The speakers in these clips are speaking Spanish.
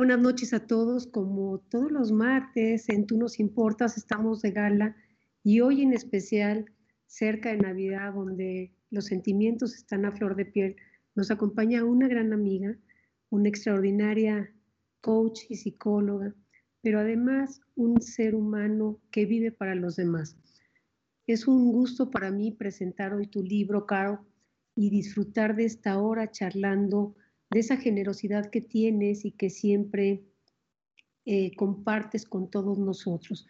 Buenas noches a todos. Como todos los martes en Tú nos importas, estamos de gala y hoy en especial, cerca de Navidad, donde los sentimientos están a flor de piel, nos acompaña una gran amiga, una extraordinaria coach y psicóloga, pero además un ser humano que vive para los demás. Es un gusto para mí presentar hoy tu libro, Caro, y disfrutar de esta hora charlando de esa generosidad que tienes y que siempre eh, compartes con todos nosotros.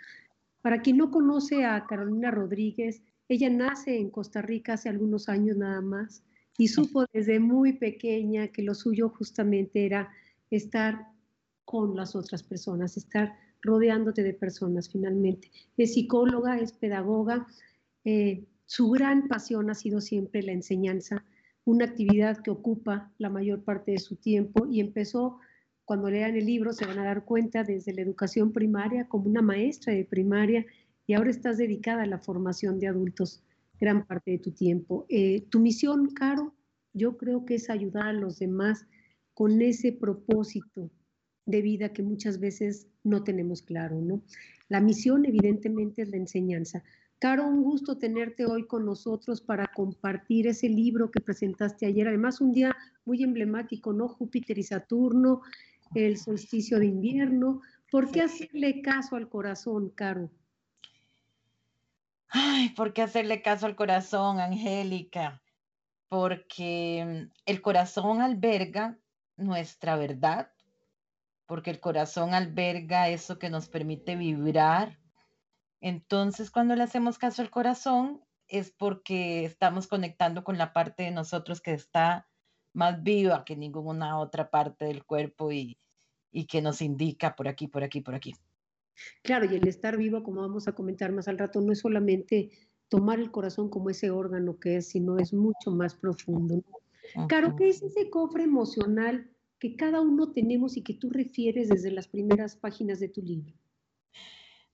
Para quien no conoce a Carolina Rodríguez, ella nace en Costa Rica hace algunos años nada más y supo desde muy pequeña que lo suyo justamente era estar con las otras personas, estar rodeándote de personas finalmente. Es psicóloga, es pedagoga, eh, su gran pasión ha sido siempre la enseñanza una actividad que ocupa la mayor parte de su tiempo y empezó, cuando lean el libro se van a dar cuenta, desde la educación primaria como una maestra de primaria y ahora estás dedicada a la formación de adultos gran parte de tu tiempo. Eh, tu misión, Caro, yo creo que es ayudar a los demás con ese propósito de vida que muchas veces no tenemos claro, ¿no? La misión evidentemente es la enseñanza, Caro, un gusto tenerte hoy con nosotros para compartir ese libro que presentaste ayer. Además, un día muy emblemático, ¿no? Júpiter y Saturno, el solsticio de invierno. ¿Por qué hacerle caso al corazón, Caro? Ay, ¿por qué hacerle caso al corazón, Angélica? Porque mm, el corazón alberga nuestra verdad, porque el corazón alberga eso que nos permite vibrar, entonces, cuando le hacemos caso al corazón, es porque estamos conectando con la parte de nosotros que está más viva que ninguna otra parte del cuerpo y, que nos indica por aquí, por aquí, por aquí. Claro, y el estar vivo, como vamos a comentar más al rato, no es solamente tomar el corazón como ese órgano que es, sino es mucho más profundo. Claro, ¿qué es ese cofre emocional que cada uno tenemos y que tú refieres desde las primeras páginas de tu libro?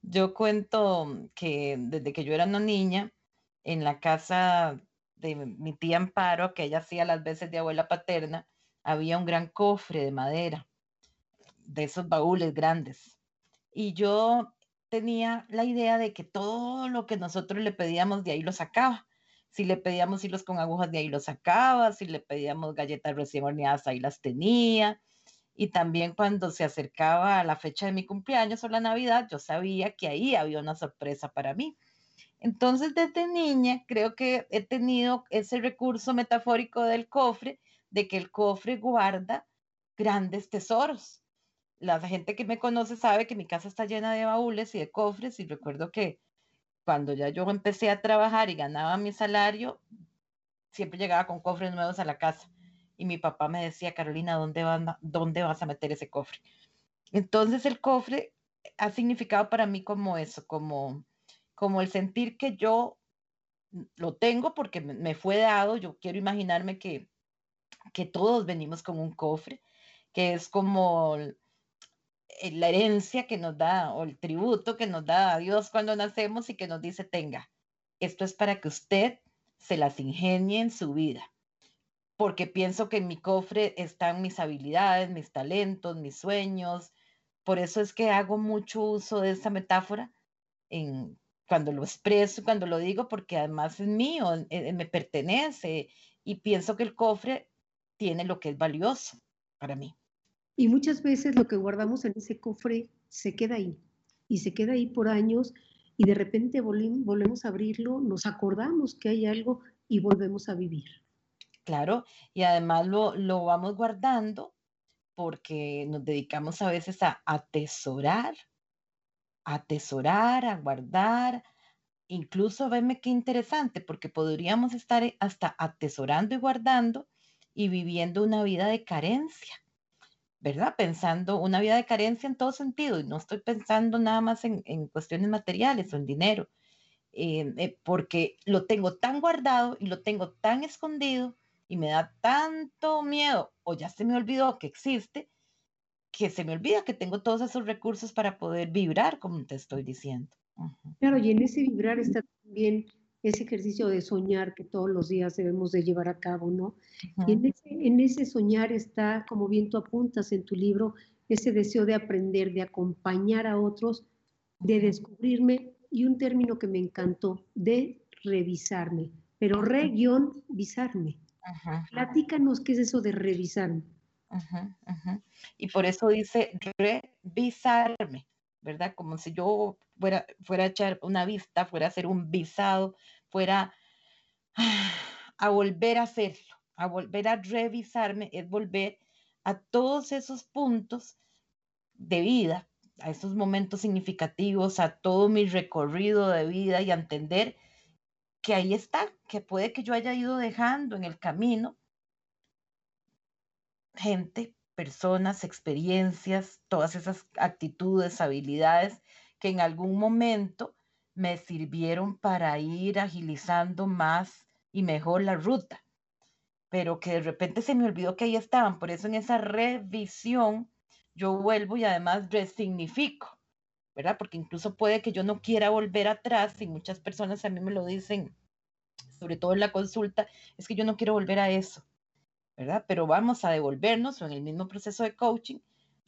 Yo cuento que desde que yo era una niña, en la casa de mi tía Amparo, que ella hacía las veces de abuela paterna, había un gran cofre de madera, de esos baúles grandes. Y yo tenía la idea de que todo lo que nosotros le pedíamos de ahí lo sacaba. Si le pedíamos hilos con agujas, de ahí lo sacaba. Si le pedíamos galletas recién horneadas, ahí las tenía. Y también cuando se acercaba a la fecha de mi cumpleaños o la Navidad, yo sabía que ahí había una sorpresa para mí. Entonces, desde niña, creo que he tenido ese recurso metafórico del cofre, de que el cofre guarda grandes tesoros. La gente que me conoce sabe que mi casa está llena de baúles y de cofres y recuerdo que cuando ya yo empecé a trabajar y ganaba mi salario, siempre llegaba con cofres nuevos a la casa y mi papá me decía, Carolina, ¿dónde, ¿dónde vas a meter ese cofre? Entonces el cofre ha significado para mí como eso, como, como el sentir que yo lo tengo porque me fue dado, yo quiero imaginarme que, que todos venimos con un cofre, que es como la herencia que nos da o el tributo que nos da Dios cuando nacemos y que nos dice, tenga, esto es para que usted se las ingenie en su vida porque pienso que en mi cofre están mis habilidades, mis talentos, mis sueños. Por eso es que hago mucho uso de esa metáfora en, cuando lo expreso, cuando lo digo, porque además es mío, me pertenece y pienso que el cofre tiene lo que es valioso para mí. Y muchas veces lo que guardamos en ese cofre se queda ahí y se queda ahí por años y de repente volvemos a abrirlo, nos acordamos que hay algo y volvemos a vivir. Claro, y además lo, lo vamos guardando porque nos dedicamos a veces a atesorar, atesorar, a guardar. Incluso venme qué interesante, porque podríamos estar e, hasta atesorando y guardando y viviendo una vida de carencia, ¿verdad? Pensando una vida de carencia en todo sentido, y no estoy pensando nada más en, cuestiones materiales o en dinero, eh, eh, porque lo tengo tan guardado y lo tengo tan escondido y me da tanto miedo o ya se me olvidó que existe, que se me olvida que tengo todos esos recursos para poder vibrar, como te estoy diciendo. Claro, y en ese vibrar está también ese ejercicio de soñar que todos los días debemos de llevar a cabo, ¿no? Y en ese, en ese soñar está, como bien tú apuntas en tu libro, ese deseo de aprender, de acompañar a otros, de descubrirme y un término que me encantó, de revisarme, pero re-visarme. Platícanos qué es eso de revisarme. Y por eso dice revisarme, ¿verdad? Como si yo fuera, fuera a echar una vista, fuera a hacer un visado, fuera a volver a hacerlo, a volver a revisarme, es volver a todos esos puntos de vida, a esos momentos significativos, a todo mi recorrido de vida y a entender que ahí está, que puede que yo haya ido dejando en el camino gente, personas, experiencias, todas esas actitudes, habilidades que en algún momento me sirvieron para ir agilizando más y mejor la ruta, pero que de repente se me olvidó que ahí estaban. Por eso en esa revisión yo vuelvo y además resignifico, ¿verdad? Porque incluso puede que yo no quiera volver atrás y muchas personas a mí me lo dicen, sobre todo en la consulta, es que yo no quiero volver a eso, ¿verdad? Pero vamos a devolvernos o en el mismo proceso de coaching,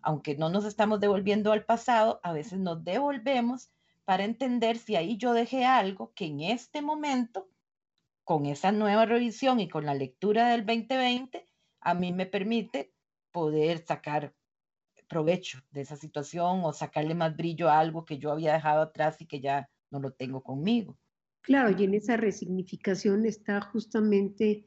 aunque no nos estamos devolviendo al pasado, a veces nos devolvemos para entender si ahí yo dejé algo que en este momento, con esa nueva revisión y con la lectura del 2020, a mí me permite poder sacar provecho de esa situación o sacarle más brillo a algo que yo había dejado atrás y que ya no lo tengo conmigo. Claro, y en esa resignificación está justamente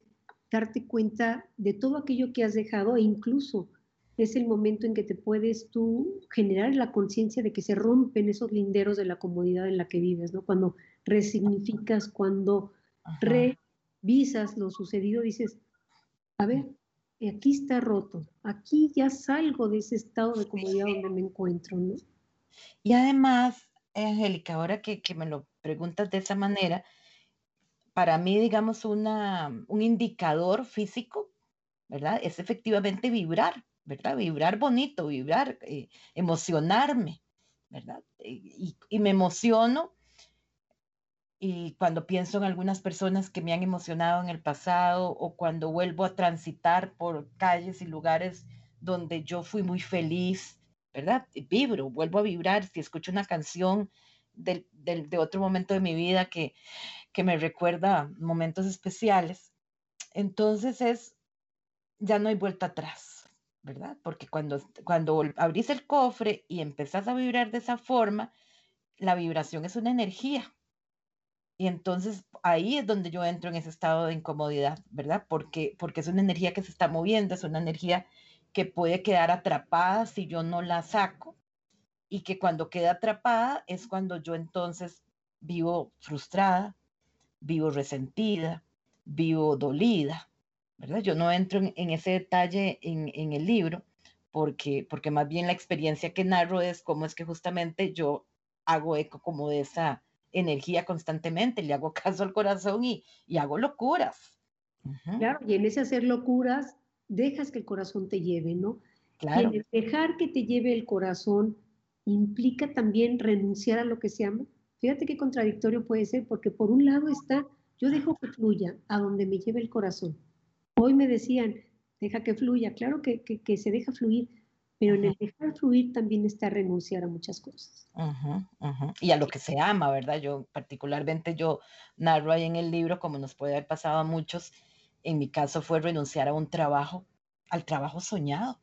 darte cuenta de todo aquello que has dejado e incluso es el momento en que te puedes tú generar la conciencia de que se rompen esos linderos de la comodidad en la que vives, ¿no? Cuando resignificas, cuando revisas lo sucedido, dices, a ver, aquí está roto, aquí ya salgo de ese estado de comodidad donde me encuentro, ¿no? Y además, Angélica, ahora que, me lo preguntas de esa manera, para mí, digamos, una, un indicador físico, ¿verdad? Es efectivamente vibrar, ¿verdad? Vibrar bonito, vibrar, eh, emocionarme, ¿verdad? Y, me emociono y cuando pienso en algunas personas que me han emocionado en el pasado o cuando vuelvo a transitar por calles y lugares donde yo fui muy feliz, ¿verdad? Vibro, vuelvo a vibrar si escucho una canción del, de otro momento de mi vida que, que me recuerda momentos especiales. Entonces es, ya no hay vuelta atrás, ¿verdad? Porque cuando, cuando abrís el cofre y empezás a vibrar de esa forma, la vibración es una energía, y entonces ahí es donde yo entro en ese estado de incomodidad, ¿verdad? Porque, porque es una energía que se está moviendo, es una energía que puede quedar atrapada si yo no la saco y que cuando queda atrapada es cuando yo entonces vivo frustrada, vivo resentida, vivo dolida, ¿verdad? Yo no entro en, ese detalle en, en, el libro porque, porque más bien la experiencia que narro es cómo es que justamente yo hago eco como de esa energía constantemente, le hago caso al corazón y, hago locuras. Claro, y en ese hacer locuras, dejas que el corazón te lleve, ¿no? Claro. Y dejar que te lleve el corazón implica también renunciar a lo que se ama. Fíjate qué contradictorio puede ser, porque por un lado está, yo dejo que fluya a donde me lleve el corazón. Hoy me decían, deja que fluya, claro que, que se deja fluir, pero en el dejar fluir también está renunciar a muchas cosas. Y a lo que se ama, ¿verdad? Yo particularmente yo narro ahí en el libro, como nos puede haber pasado a muchos, en mi caso fue renunciar a un trabajo, al trabajo soñado,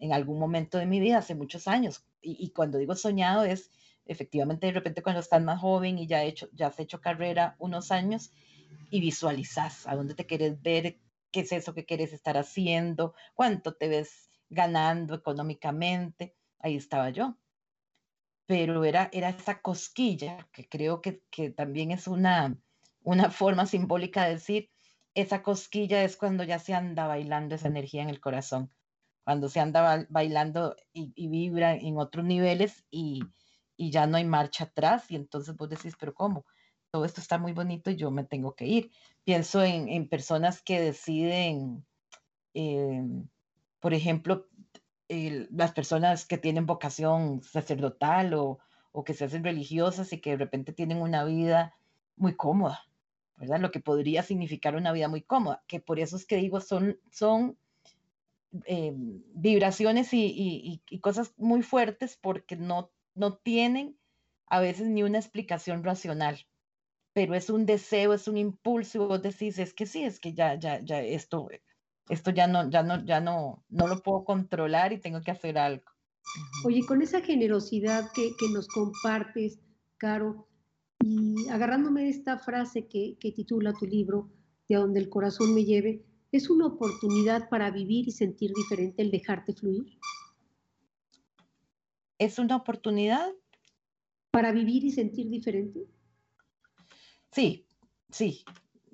en algún momento de mi vida, hace muchos años. Y, cuando digo soñado es efectivamente de repente cuando estás más joven y ya, hecho, ya has hecho carrera unos años y visualizas a dónde te quieres ver, qué es eso que quieres estar haciendo, cuánto te ves ganando económicamente, ahí estaba yo. Pero era, era esa cosquilla, que creo que, también es una, una forma simbólica de decir, esa cosquilla es cuando ya se anda bailando esa energía en el corazón, cuando se anda bailando y, vibra en otros niveles y, ya no hay marcha atrás y entonces vos decís, pero ¿cómo? Todo esto está muy bonito y yo me tengo que ir. Pienso en, personas que deciden eh, por ejemplo, las personas que tienen vocación sacerdotal o, que se hacen religiosas y que de repente tienen una vida muy cómoda, ¿verdad? Lo que podría significar una vida muy cómoda, que por eso es que digo, son, son eh, vibraciones y, cosas muy fuertes porque no, no tienen a veces ni una explicación racional, pero es un deseo, es un impulso, y vos decís, es que sí, es que ya, ya, ya, esto, esto ya no, ya no, ya no, no lo puedo controlar y tengo que hacer algo. Oye, con esa generosidad que, que nos compartes, Caro, y agarrándome de esta frase que, que titula tu libro, de donde el corazón me lleve, ¿es una oportunidad para vivir y sentir diferente el dejarte fluir? ¿Es una oportunidad? ¿Para vivir y sentir diferente? Sí, sí,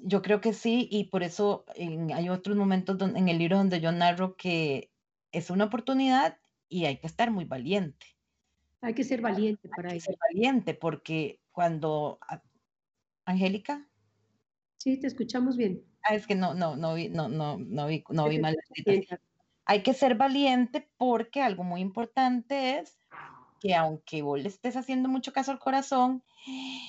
yo creo que sí, y por eso hay otros momentos en el libro donde yo narro que es una oportunidad y hay que estar muy valiente. Hay que ser valiente para hay que Ser valiente, porque cuando. Angélica. Sí, te escuchamos bien. Ah, es que no, no, no vi, no, no, no vi, no vi mal. Hay que ser valiente porque algo muy importante es que aunque vos le estés haciendo mucho caso al corazón,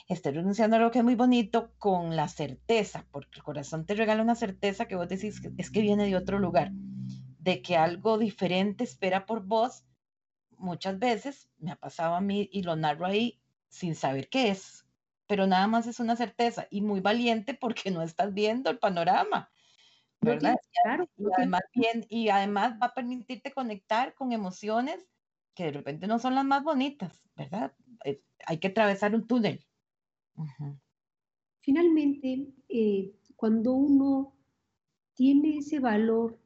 estés renunciando a algo que es muy bonito con la certeza, porque el corazón te regala una certeza que vos decís es que viene de otro lugar, de que algo diferente espera por vos. Muchas veces me ha pasado a mí y lo narro ahí sin saber qué es, pero nada más es una certeza y muy valiente porque no estás viendo el panorama. ¿verdad? claro, y, además, bien, y además va a permitirte conectar con emociones que de repente no son las más bonitas, ¿verdad? Eh, hay que atravesar un túnel. Finalmente, eh, cuando uno tiene ese valor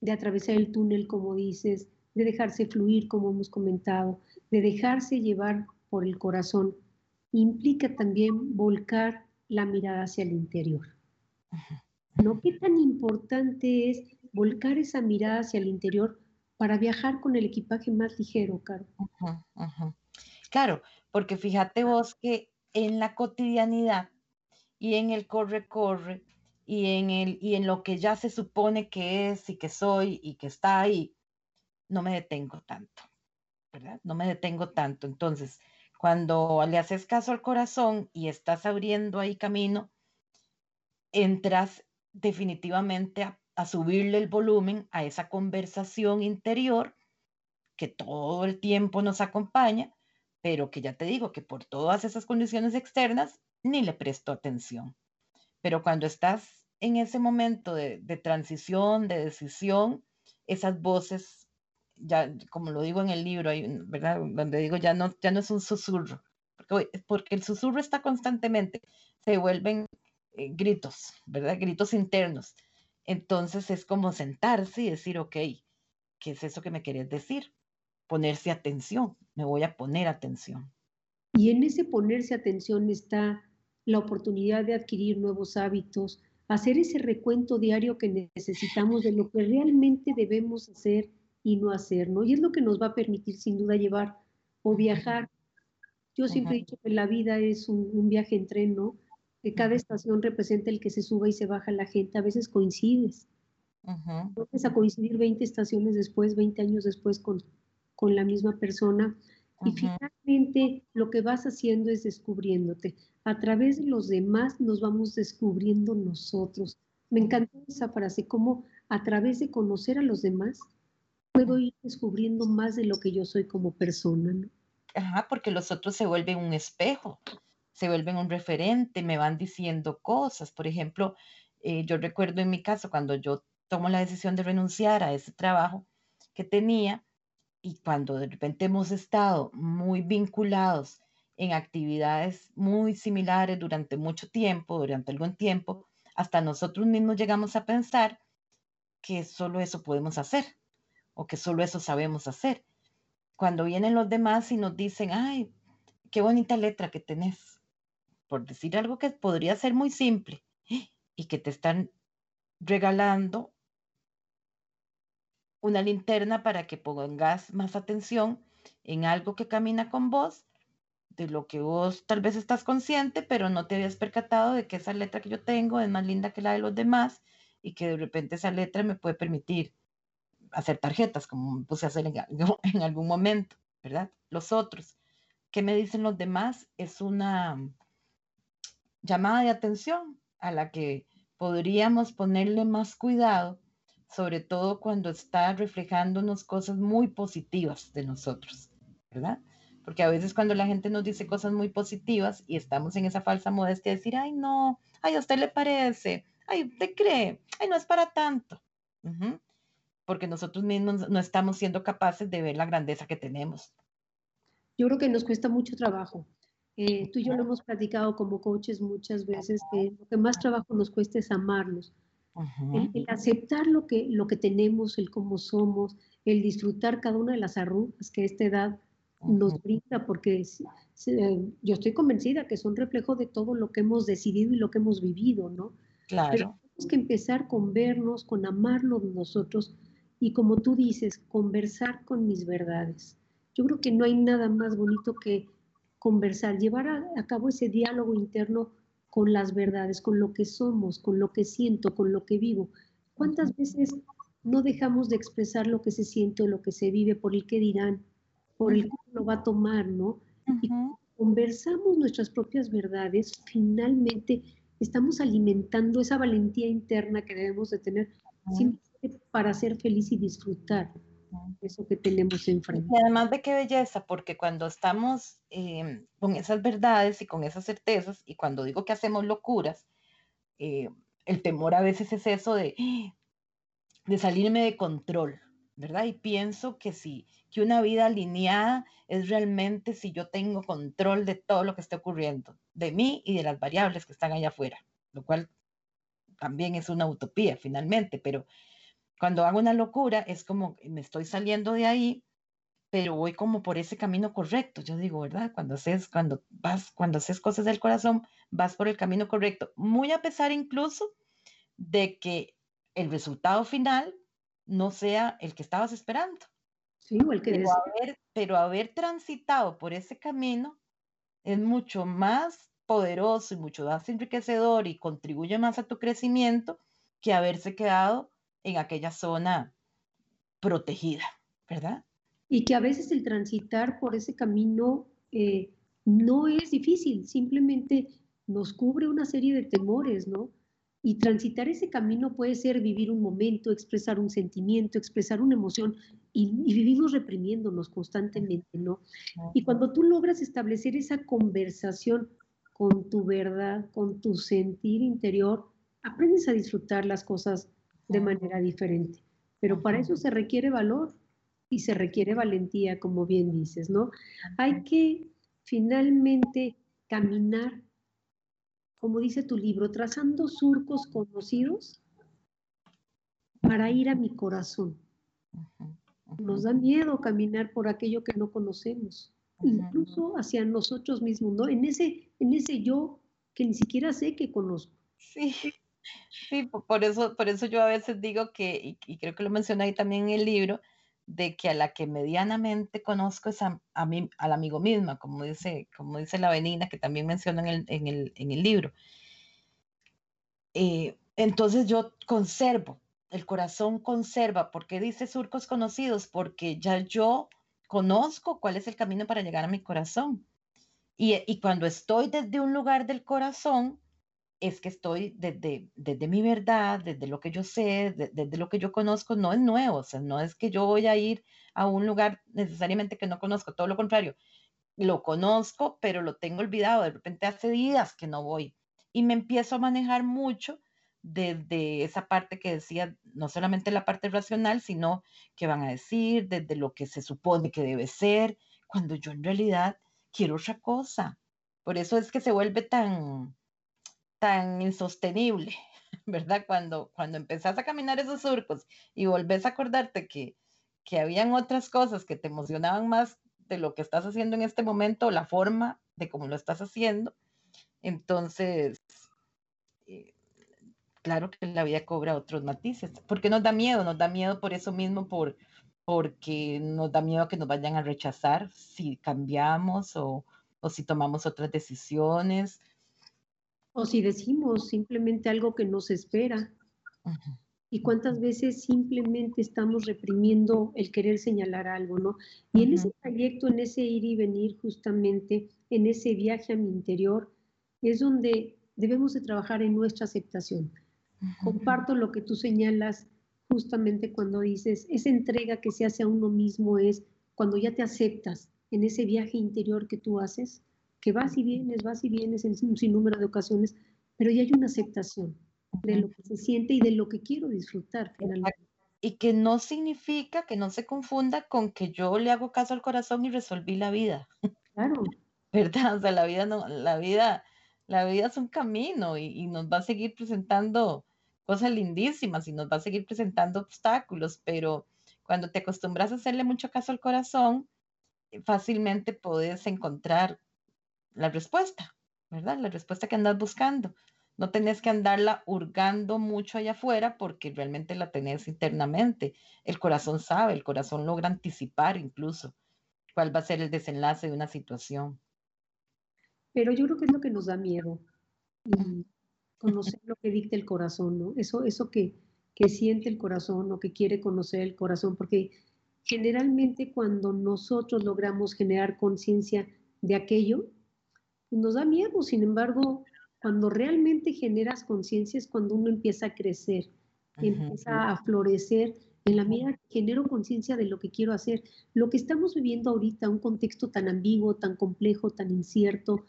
de atravesar el túnel, como dices, de dejarse fluir, como hemos comentado, de dejarse llevar por el corazón, implica también volcar la mirada hacia el interior. ¿No? ¿Qué tan importante es volcar esa mirada hacia el interior para viajar con el equipaje más ligero, Caro. Claro, porque fíjate vos que en la cotidianidad y en el corre-corre y en, el, y en lo que ya se supone que es y que soy y que está ahí, no me detengo tanto, ¿verdad? No me detengo tanto. Entonces, cuando le haces caso al corazón y estás abriendo ahí camino, entras definitivamente a a subirle el volumen a esa conversación interior que todo el tiempo nos acompaña, pero que ya te digo que por todas esas condiciones externas ni le presto atención. Pero cuando estás en ese momento de, transición, de decisión, esas voces, ya como lo digo en el libro, ¿verdad? Donde digo ya no, ya no es un susurro, porque, porque el susurro está constantemente, se vuelven eh, gritos, ¿verdad? Gritos internos entonces es como sentarse y decir, ok, ¿qué es eso que me querés decir? Ponerse atención, me voy a poner atención. Y en ese ponerse atención está la oportunidad de adquirir nuevos hábitos, hacer ese recuento diario que necesitamos de lo que realmente debemos hacer y no hacer, ¿no? Y es lo que nos va a permitir sin duda llevar o viajar. Yo siempre he dicho que la vida es un, un viaje en tren, ¿no? Que cada estación representa el que se suba y se baja la gente, a veces coincides. Uh a coincidir 20 estaciones después, 20 años después con, con la misma persona. Y finalmente lo que vas haciendo es descubriéndote. A través de los demás nos vamos descubriendo nosotros. Me encantó esa frase, como a través de conocer a los demás puedo ir descubriendo más de lo que yo soy como persona. ¿no? Ajá, porque los otros se vuelven un espejo se vuelven un referente, me van diciendo cosas. Por ejemplo, eh, yo recuerdo en mi caso cuando yo tomo la decisión de renunciar a ese trabajo que tenía y cuando de repente hemos estado muy vinculados en actividades muy similares durante mucho tiempo, durante algún tiempo, hasta nosotros mismos llegamos a pensar que solo eso podemos hacer o que solo eso sabemos hacer. Cuando vienen los demás y nos dicen, ay, qué bonita letra que tenés, por decir algo que podría ser muy simple, y que te están regalando una linterna para que pongas más atención en algo que camina con vos, de lo que vos tal vez estás consciente, pero no te habías percatado de que esa letra que yo tengo es más linda que la de los demás y que de repente esa letra me puede permitir hacer tarjetas, como me puse a hacer en, en algún momento, ¿verdad? Los otros. ¿Qué me dicen los demás? Es una llamada de atención a la que podríamos ponerle más cuidado sobre todo cuando está reflejándonos cosas muy positivas de nosotros, ¿verdad? Porque a veces cuando la gente nos dice cosas muy positivas y estamos en esa falsa modestia de decir, ay, no, ay, a usted le parece, ay, usted cree, ay, no es para tanto. Porque nosotros mismos no estamos siendo capaces de ver la grandeza que tenemos. Yo creo que nos cuesta mucho trabajo. Eh, tú y yo lo hemos platicado como coaches muchas veces, que lo que más trabajo nos cuesta es amarnos. el, aceptar lo que, lo que tenemos, el cómo somos, el disfrutar cada una de las arrugas que a esta edad nos brinda, porque yo estoy convencida que son reflejo de todo lo que hemos decidido y lo que hemos vivido, ¿no? Claro. Pero tenemos que empezar con vernos, con amarnos nosotros y como tú dices, conversar con mis verdades. Yo creo que no hay nada más bonito que conversar, llevar a, cabo ese diálogo interno con las verdades, con lo que somos, con lo que siento, con lo que vivo. ¿Cuántas veces no dejamos de expresar lo que se siente o lo que se vive por el que dirán? por el cómo lo va a tomar, ¿no? Y conversamos nuestras propias verdades, finalmente estamos alimentando esa valentía interna que debemos de tener para ser feliz y disfrutar eso que tenemos enfrente. Y además de qué belleza, porque cuando estamos em, con esas verdades y con esas certezas, y cuando digo que hacemos locuras, eh, el temor a veces es eso de, de salirme de control, ¿verdad? Y pienso que si que una vida alineada es realmente si yo tengo control de todo lo que está ocurriendo, de mí y de las variables que están allá afuera, lo cual también es una utopía finalmente, pero cuando hago una locura es como me estoy saliendo de ahí, pero voy como por ese camino correcto. Yo digo, ¿verdad? Cuando haces, cuando vas, cuando haces cosas del corazón, vas por el camino correcto, muy a pesar incluso de que el resultado final no sea el que estabas esperando. Sí, o el que pero haber, pero haber transitado por ese camino es mucho más poderoso y mucho más enriquecedor y contribuye más a tu crecimiento que haberse quedado en aquella zona protegida, ¿verdad? Y que a veces el transitar por ese camino eh, no es difícil, simplemente nos cubre una serie de temores, ¿no? Y transitar ese camino puede ser vivir un momento, expresar un sentimiento, expresar una emoción, y, vivimos reprimiéndonos constantemente, ¿no? Y cuando tú logras establecer esa conversación con tu verdad, con tu sentir interior, aprendes a disfrutar las cosas de manera diferente. Pero para eso se requiere valor y se requiere valentía, como bien dices, ¿no? Hay que finalmente caminar como dice tu libro, trazando surcos conocidos para ir a mi corazón. Nos da miedo caminar por aquello que no conocemos, incluso hacia nosotros mismos, ¿no? En ese, en ese yo que ni siquiera sé que conozco. Sí, sí, por eso, por eso yo a veces digo que, y, creo que lo mencioné ahí también en el libro, de que a la que medianamente conozco es a, mí, al amigo misma, como dice, como dice la Benina, que también menciona en el, en el, en el libro. Eh, entonces yo conservo, el corazón conserva, porque dice surcos conocidos, porque ya yo conozco cuál es el camino para llegar a mi corazón. Y, y cuando estoy desde un lugar del corazón, es que estoy desde, desde mi verdad, desde lo que yo sé, desde lo que yo conozco, no es nuevo, o sea, no es que yo voy a ir a un lugar necesariamente que no conozco, todo lo contrario, lo conozco, pero lo tengo olvidado, de repente hace días que no voy y me empiezo a manejar mucho desde esa parte que decía, no solamente la parte racional, sino que van a decir, desde lo que se supone que debe ser, cuando yo en realidad quiero otra cosa. Por eso es que se vuelve tan, insostenible, ¿verdad? Cuando, cuando empezás a caminar esos surcos y volvés a acordarte que, que habían otras cosas que te emocionaban más de lo que estás haciendo en este momento, la forma de cómo lo estás haciendo, entonces, eh, claro que la vida cobra otros matices, porque nos da miedo, nos da miedo por eso mismo, por, porque nos da miedo que nos vayan a rechazar si cambiamos o, o si tomamos otras decisiones, o si decimos simplemente algo que nos espera. Y cuántas veces simplemente estamos reprimiendo el querer señalar algo, ¿no? Y en ese trayecto, en ese ir y venir justamente, en ese viaje a mi interior, es donde debemos de trabajar en nuestra aceptación. Comparto lo que tú señalas justamente cuando dices, esa entrega que se hace a uno mismo es cuando ya te aceptas en ese viaje interior que tú haces, que vas y vienes, vas y vienes en un sinnúmero de ocasiones, pero ya hay una aceptación de lo que se siente y de lo que quiero disfrutar finalmente. Y que no significa que no se confunda con que yo le hago caso al corazón y resolví la vida. Claro. ¿Verdad? O sea, la vida no, la vida, la vida es un camino y, y nos va a seguir presentando cosas lindísimas y nos va a seguir presentando obstáculos, pero cuando te acostumbras a hacerle mucho caso al corazón, fácilmente puedes encontrar la respuesta, ¿verdad? La respuesta que andas buscando. No tenés que andarla hurgando mucho allá afuera porque realmente la tenés internamente. El corazón sabe, el corazón logra anticipar incluso cuál va a ser el desenlace de una situación. Pero yo creo que es lo que nos da miedo, conocer lo que dicta el corazón, ¿no? Eso, eso que, que siente el corazón o que quiere conocer el corazón, porque generalmente cuando nosotros logramos generar conciencia de aquello, nos da miedo, sin embargo, cuando realmente generas conciencia es cuando uno empieza a crecer, empieza a florecer en la medida que genero conciencia de lo que quiero hacer. Lo que estamos viviendo ahorita, un contexto tan ambiguo, tan complejo, tan incierto,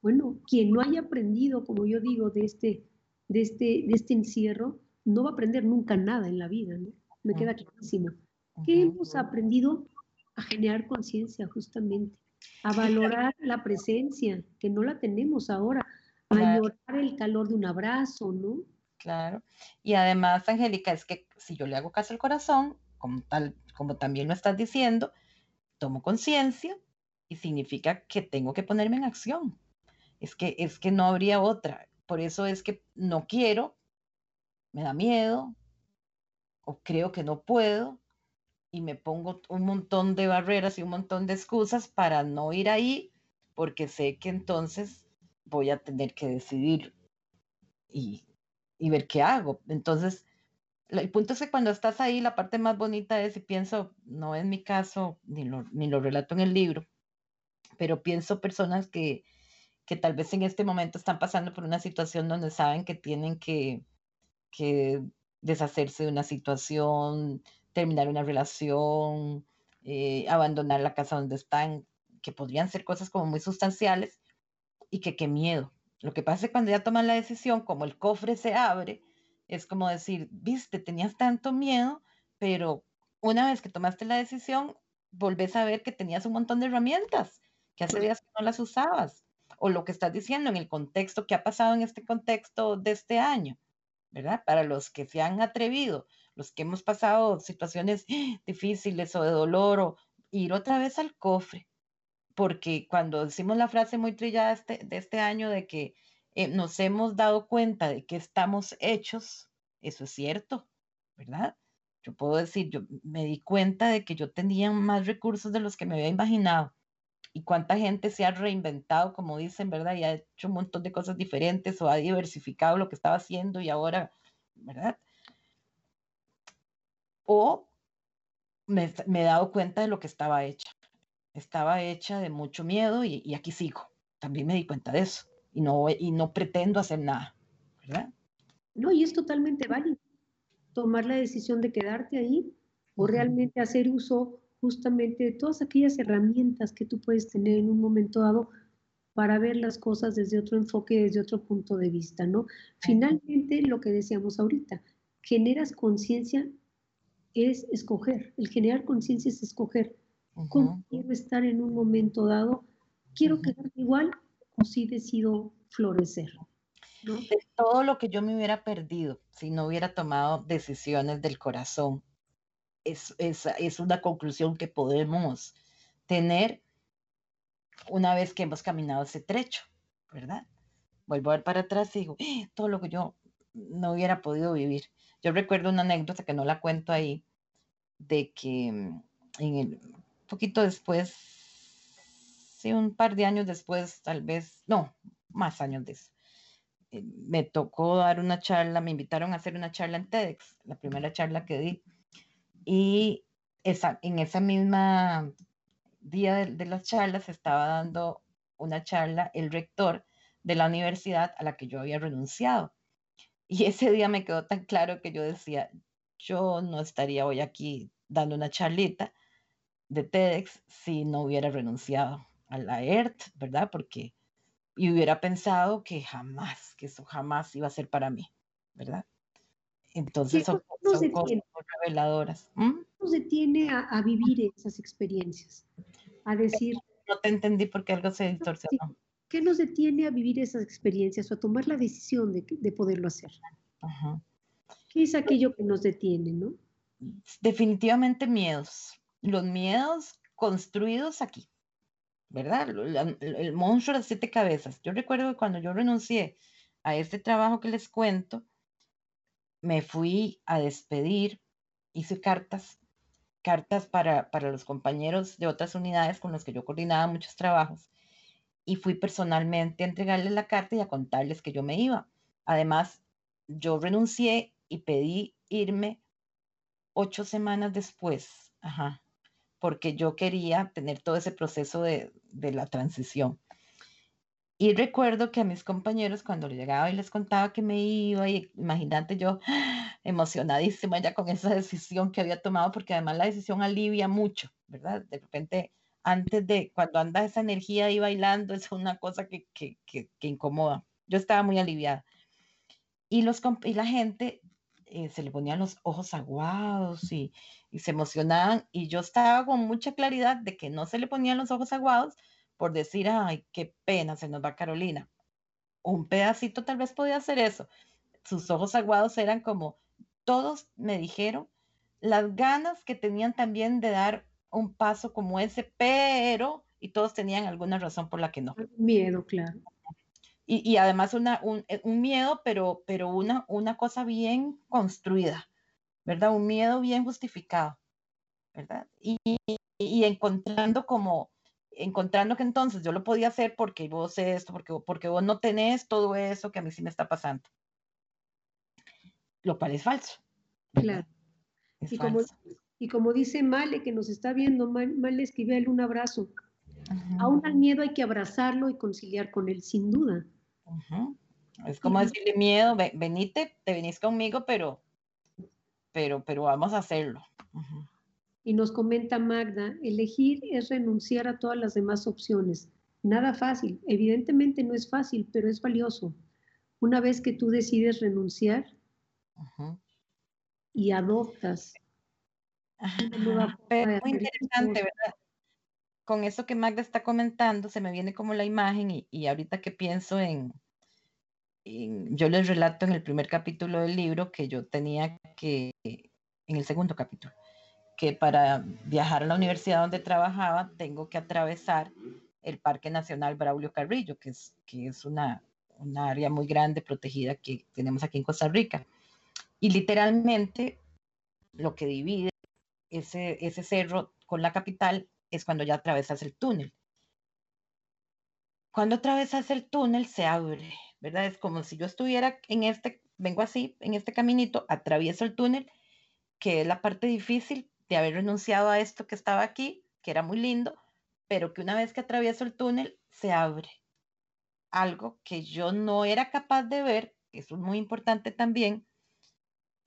bueno, quien no haya aprendido, como yo digo, de este, de este, de este encierro, no va a aprender nunca nada en la vida, ¿no? Me queda clarísimo. ¿Qué hemos aprendido? A generar conciencia, justamente, a valorar la presencia, que no la tenemos ahora, a llorar el calor de un abrazo, ¿no? Claro. Y además, Angélica, es que si yo le hago caso al corazón, como tal, como también lo estás diciendo, tomo conciencia y significa que tengo que ponerme en acción. Es que, es que no habría otra. Por eso es que no quiero, me da miedo, o creo que no puedo, y me pongo un montón de barreras y un montón de excusas para no ir ahí, porque sé que entonces voy a tener que decidir y, ver qué hago. Entonces, el punto es que cuando estás ahí, la parte más bonita es, y pienso, no es mi caso, ni lo, ni lo relato en el libro, pero pienso personas que, que tal vez en este momento están pasando por una situación donde saben que tienen que, que deshacerse de una situación, terminar una relación, eh, abandonar la casa donde están, que podrían ser cosas como muy sustanciales y que qué miedo. Lo que pasa es que cuando ya toman la decisión, como el cofre se abre, es como decir, viste, tenías tanto miedo, pero una vez que tomaste la decisión, volvés a ver que tenías un montón de herramientas, que hace días que no las usabas, o lo que estás diciendo en el contexto que ha pasado en este contexto de este año, ¿verdad? Para los que se han atrevido los que hemos pasado situaciones difíciles o de dolor, o ir otra vez al cofre, porque cuando decimos la frase muy trillada este, de este año de que eh, nos hemos dado cuenta de que estamos hechos, eso es cierto, ¿verdad? Yo puedo decir, yo me di cuenta de que yo tenía más recursos de los que me había imaginado. Y cuánta gente se ha reinventado, como dicen, ¿verdad? Y ha hecho un montón de cosas diferentes o ha diversificado lo que estaba haciendo y ahora, ¿verdad? O me, he dado cuenta de lo que estaba hecha. Estaba hecha de mucho miedo y, aquí sigo. También me di cuenta de eso y no, y no pretendo hacer nada, ¿verdad? No, y es totalmente válido tomar la decisión de quedarte ahí o realmente hacer uso justamente de todas aquellas herramientas que tú puedes tener en un momento dado para ver las cosas desde otro enfoque, desde otro punto de vista, ¿no? Finalmente, lo que decíamos ahorita, generas conciencia es escoger. El generar conciencia es escoger. ¿Cómo quiero estar en un momento dado? ¿Quiero quedarme igual o si decido florecer? todo lo que yo me hubiera perdido si no hubiera tomado decisiones del corazón. Es, es, es una conclusión que podemos tener una vez que hemos caminado ese trecho, ¿verdad? Vuelvo a ver para atrás y digo, ¡Ah! todo lo que yo no hubiera podido vivir. Yo recuerdo una anécdota que no la cuento ahí, de que mm, en el poquito después, sí, un par de años después, tal vez, no, más años de eso, eh, me tocó dar una charla, me invitaron a hacer una charla en TEDx, la primera charla que di, y esa, en esa misma día de, de las charlas estaba dando una charla el rector de la universidad a la que yo había renunciado. Y ese día me quedó tan claro que yo decía, yo no estaría hoy aquí dando una charlita de TEDx si no hubiera renunciado a la ERT, ¿verdad? Porque y hubiera pensado que jamás, que eso jamás iba a ser para mí, ¿verdad? Entonces son, cosas reveladoras. ¿Mm? nos detiene a, vivir esas experiencias? A decir... No te entendí porque algo se distorsionó. ¿Qué nos detiene a vivir esas experiencias o a tomar la decisión de, de poderlo hacer? ¿Qué es aquello que nos detiene, no? Definitivamente miedos. Los miedos construidos aquí, ¿verdad? El, monstruo de siete cabezas. Yo recuerdo que cuando yo renuncié a este trabajo que les cuento, me fui a despedir, hice cartas, cartas para, para los compañeros de otras unidades con los que yo coordinaba muchos trabajos y fui personalmente a entregarles la carta y a contarles que yo me iba. Además, yo renuncié y pedí irme ocho semanas después, ajá, porque yo quería tener todo ese proceso de, de la transición. Y recuerdo que a mis compañeros cuando llegaba y les contaba que me iba, y imagínate yo emocionadísima ya con esa decisión que había tomado, porque además la decisión alivia mucho, ¿verdad? De repente, antes de, cuando anda esa energía ahí bailando, es una cosa que, que, que, incomoda. Yo estaba muy aliviada. Y, los, y la gente eh, se le ponían los ojos aguados y, y se emocionaban, y yo estaba con mucha claridad de que no se le ponían los ojos aguados, por decir, ay, qué pena, se nos va Carolina. Un pedacito tal vez podía hacer eso. Sus ojos aguados eran como, todos me dijeron las ganas que tenían también de dar un paso como ese, pero, y todos tenían alguna razón por la que no. Miedo, claro. Y, y además una, un, eh, un, miedo, pero, pero una, una cosa bien construida, ¿verdad? Un miedo bien justificado, ¿verdad? Y, y encontrando como, encontrando que entonces yo lo podía hacer porque vos esto, porque, porque vos no tenés todo eso que a mí sí me está pasando. Lo cual es falso. Claro. y, Como, y como dice Male, que nos está viendo, Male escribe un abrazo. Aún al miedo hay que abrazarlo y conciliar con él, sin duda. Es como decirle miedo, venite, te venís conmigo, pero, pero, pero vamos a hacerlo. Y nos comenta Magda, elegir es renunciar a todas las demás opciones. Nada fácil, evidentemente no es fácil, pero es valioso. Una vez que tú decides renunciar y adoptas muy interesante, ¿verdad? Con eso que Magda está comentando, se me viene como la imagen y, y ahorita que pienso en, en, yo les relato en el primer capítulo del libro que yo tenía que, en el segundo capítulo, que para viajar a la universidad donde trabajaba tengo que atravesar el Parque Nacional Braulio Carrillo, que es, que es una, una área muy grande protegida que tenemos aquí en Costa Rica. Y literalmente lo que divide ese, ese cerro con la capital es cuando ya atravesas el túnel. Cuando atravesas el túnel se abre, ¿verdad? Es como si yo estuviera en este, vengo así, en este caminito, atravieso el túnel, que es la parte difícil, de haber renunciado a esto que estaba aquí, que era muy lindo, pero que una vez que atravieso el túnel se abre. Algo que yo no era capaz de ver, eso es muy importante también,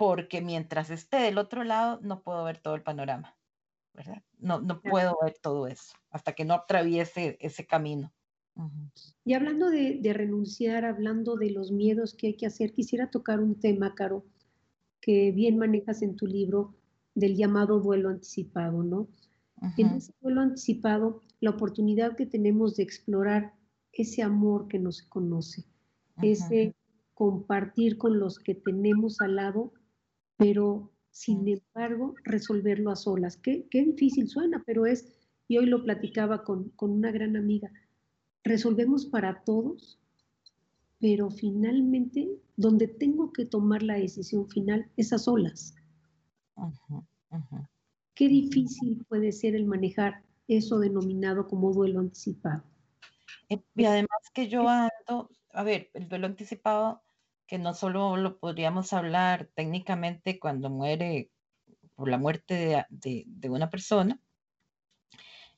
porque mientras esté del otro lado no puedo ver todo el panorama, ¿verdad? No, no puedo ver todo eso hasta que no atraviese ese camino. Y hablando de, de, renunciar, hablando de los miedos que hay que hacer, quisiera tocar un tema, Caro, que bien manejas en tu libro, del llamado duelo anticipado, ¿no? En ese duelo anticipado, la oportunidad que tenemos de explorar ese amor que no se conoce, ese compartir con los que tenemos al lado, pero sin embargo resolverlo a solas. Qué, qué, difícil suena, pero es, y hoy lo platicaba con, con una gran amiga, resolvemos para todos, pero finalmente donde tengo que tomar la decisión final es a solas. Qué difícil puede ser el manejar eso denominado como duelo anticipado. Eh, y además que yo ando, a ver, el duelo anticipado, que no solo lo podríamos hablar técnicamente cuando muere por la muerte de, de una persona,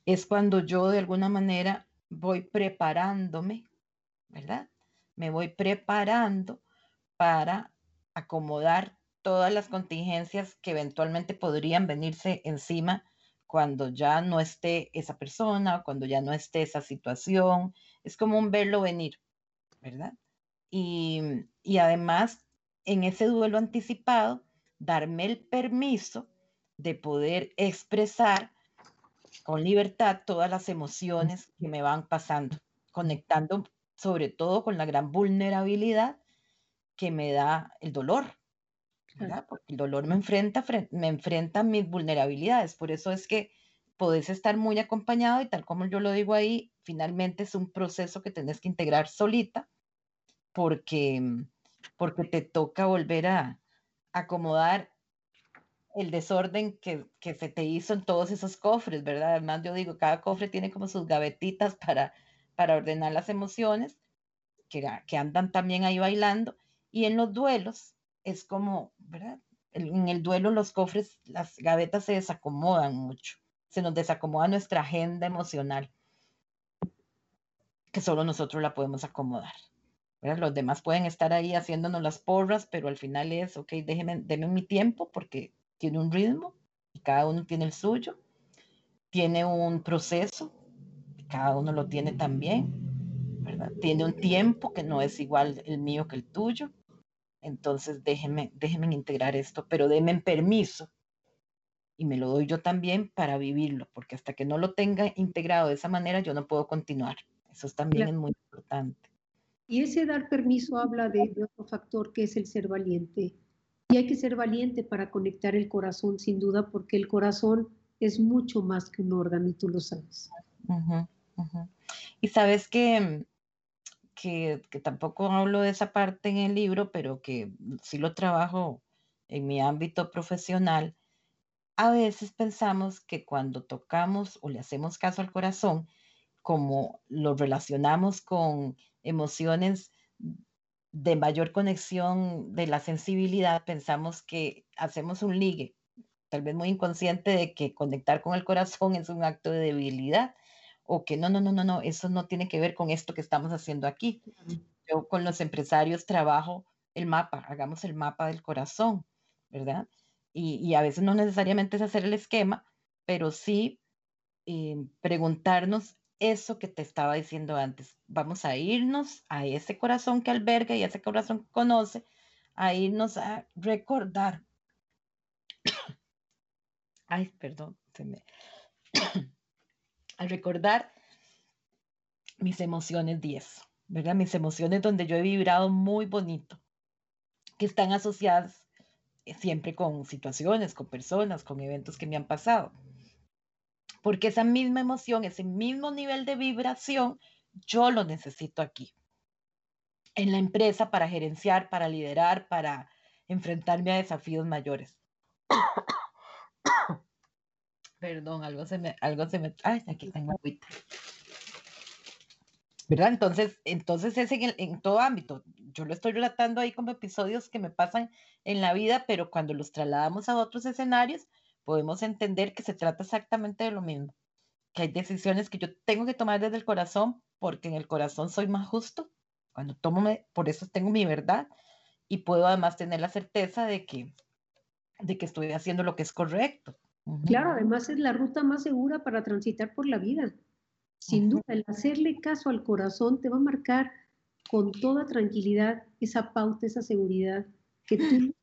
es cuando yo de alguna manera voy preparándome, ¿verdad? Me voy preparando para acomodar todas las contingencias que eventualmente podrían venirse encima cuando ya no esté esa persona, cuando ya no esté esa situación. Es como un verlo venir, ¿verdad? Y, y además, en ese duelo anticipado, darme el permiso de poder expresar con libertad todas las emociones que me van pasando, conectando sobre todo con la gran vulnerabilidad que me da el dolor, porque el dolor me enfrenta, me enfrenta a mis vulnerabilidades. Por eso es que podés estar muy acompañado y tal como yo lo digo ahí, finalmente es un proceso que tenés que integrar solita porque, porque te toca volver a acomodar el desorden que, que, se te hizo en todos esos cofres, ¿verdad? Además, yo digo, cada cofre tiene como sus gavetitas para, para ordenar las emociones que, que andan también ahí bailando. Y en los duelos es como, ¿verdad? En el duelo los cofres, las gavetas se desacomodan mucho, se nos desacomoda nuestra agenda emocional, que solo nosotros la podemos acomodar. ¿Verdad? Los demás pueden estar ahí haciéndonos las porras, pero al final es, ok, déjenme, denme mi tiempo porque tiene un ritmo y cada uno tiene el suyo, tiene un proceso, cada uno lo tiene también, ¿verdad? Tiene un tiempo que no es igual el mío que el tuyo. Entonces déjenme, déjenme integrar esto, pero denme permiso y me lo doy yo también para vivirlo, porque hasta que no lo tenga integrado de esa manera, yo no puedo continuar. Eso también es muy importante. Y ese dar permiso habla de, otro factor que es el ser valiente. Y hay que ser valiente para conectar el corazón, sin duda, porque el corazón es mucho más que un órgano y tú lo sabes. Y sabes que, que, que, tampoco hablo de esa parte en el libro, pero que sí lo trabajo en mi ámbito profesional. A veces pensamos que cuando tocamos o le hacemos caso al corazón, como lo relacionamos con emociones de mayor conexión de la sensibilidad, pensamos que hacemos un ligue, tal vez muy inconsciente de que conectar con el corazón es un acto de debilidad o que no, no, no, no, no, eso no tiene que ver con esto que estamos haciendo aquí. Yo con los empresarios trabajo el mapa, hagamos el mapa del corazón, ¿verdad? Y, a veces no necesariamente es hacer el esquema, pero sí eh, preguntarnos eso que te estaba diciendo antes. Vamos a irnos a ese corazón que alberga y ese corazón que conoce, a irnos a recordar. Ay, perdón, se me... a recordar mis emociones 10, ¿verdad? Mis emociones donde yo he vibrado muy bonito, que están asociadas siempre con situaciones, con personas, con eventos que me han pasado porque esa misma emoción, ese mismo nivel de vibración, yo lo necesito aquí, en la empresa para gerenciar, para liderar, para enfrentarme a desafíos mayores. Perdón, algo se me, algo se me, ay, aquí tengo agüita. ¿Verdad? Entonces, entonces es en, en, todo ámbito. Yo lo estoy relatando ahí como episodios que me pasan en la vida, pero cuando los trasladamos a otros escenarios, podemos entender que se trata exactamente de lo mismo, que hay decisiones que yo tengo que tomar desde el corazón porque en el corazón soy más justo, cuando tomo, por eso tengo mi verdad y puedo además tener la certeza de que, de que estoy haciendo lo que es correcto. Claro, además es la ruta más segura para transitar por la vida. Sin duda, el hacerle caso al corazón te va a marcar con toda tranquilidad esa pauta, esa seguridad que tú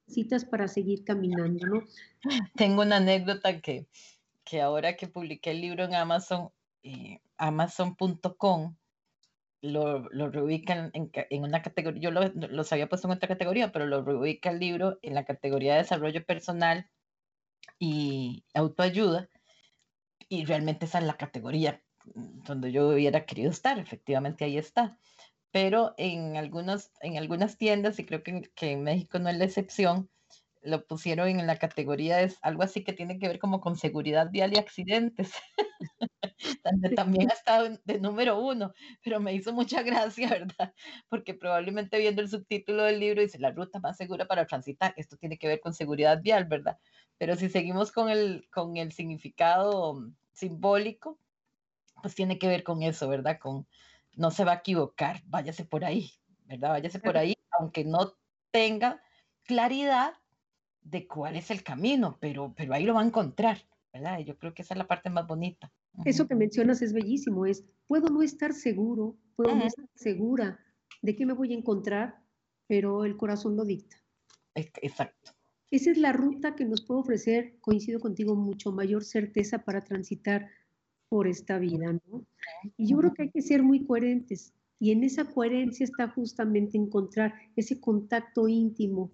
para seguir caminando, ¿no? Tengo una anécdota que, que ahora que publiqué el libro en Amazon, eh, Amazon.com, lo, lo reubican en, en, una categoría, yo lo, los había puesto en otra categoría, pero lo reubica el libro en la categoría de desarrollo personal y autoayuda, y realmente esa es la categoría donde yo hubiera querido estar, efectivamente ahí está pero en, algunos, en algunas tiendas, y creo que, que, en México no es la excepción, lo pusieron en la categoría, es algo así que tiene que ver como con seguridad vial y accidentes, donde también ha estado de número uno, pero me hizo mucha gracia, ¿verdad? Porque probablemente viendo el subtítulo del libro dice la ruta más segura para transitar, esto tiene que ver con seguridad vial, ¿verdad? Pero si seguimos con el, con el significado simbólico, pues tiene que ver con eso, ¿verdad? Con, no se va a equivocar, váyase por ahí, ¿verdad? Váyase por ahí, aunque no tenga claridad, de cuál es el camino, pero, pero ahí lo va a encontrar, ¿verdad? Y yo creo que esa es la parte más bonita. Eso que mencionas es bellísimo, es, puedo no estar seguro, puedo no estar segura de qué me voy a encontrar, pero el corazón lo dicta. Exacto. Esa es la ruta que nos puede ofrecer, coincido contigo, mucho mayor certeza para transitar por esta vida, ¿no? Y yo creo que hay que ser muy coherentes. Y en esa coherencia está justamente encontrar ese contacto íntimo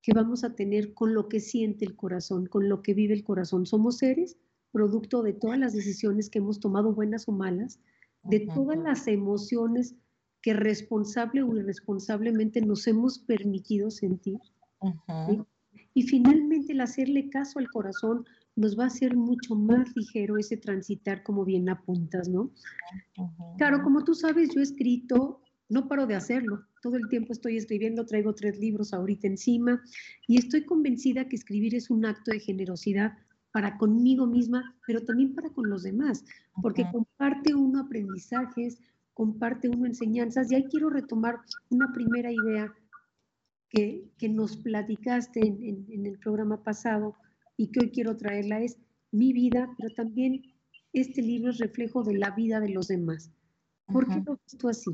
que vamos a tener con lo que siente el corazón, con lo que vive el corazón. Somos seres producto de todas las decisiones que hemos tomado, buenas o malas, de todas las emociones que responsable o irresponsablemente nos hemos permitido sentir. Y finalmente el hacerle caso al corazón nos va a hacer mucho más ligero ese transitar como bien apuntas, ¿no? Claro, como tú sabes, yo he escrito, no paro de hacerlo, todo el tiempo estoy escribiendo, traigo tres libros ahorita encima y estoy convencida que escribir es un acto de generosidad para conmigo misma, pero también para con los demás, porque comparte uno aprendizajes, comparte uno enseñanzas. Y ahí quiero retomar una primera idea que, que nos platicaste en, en el programa pasado y que hoy quiero traerla es mi vida, pero también este libro es reflejo de la vida de los demás. ¿Por qué lo ves tú así?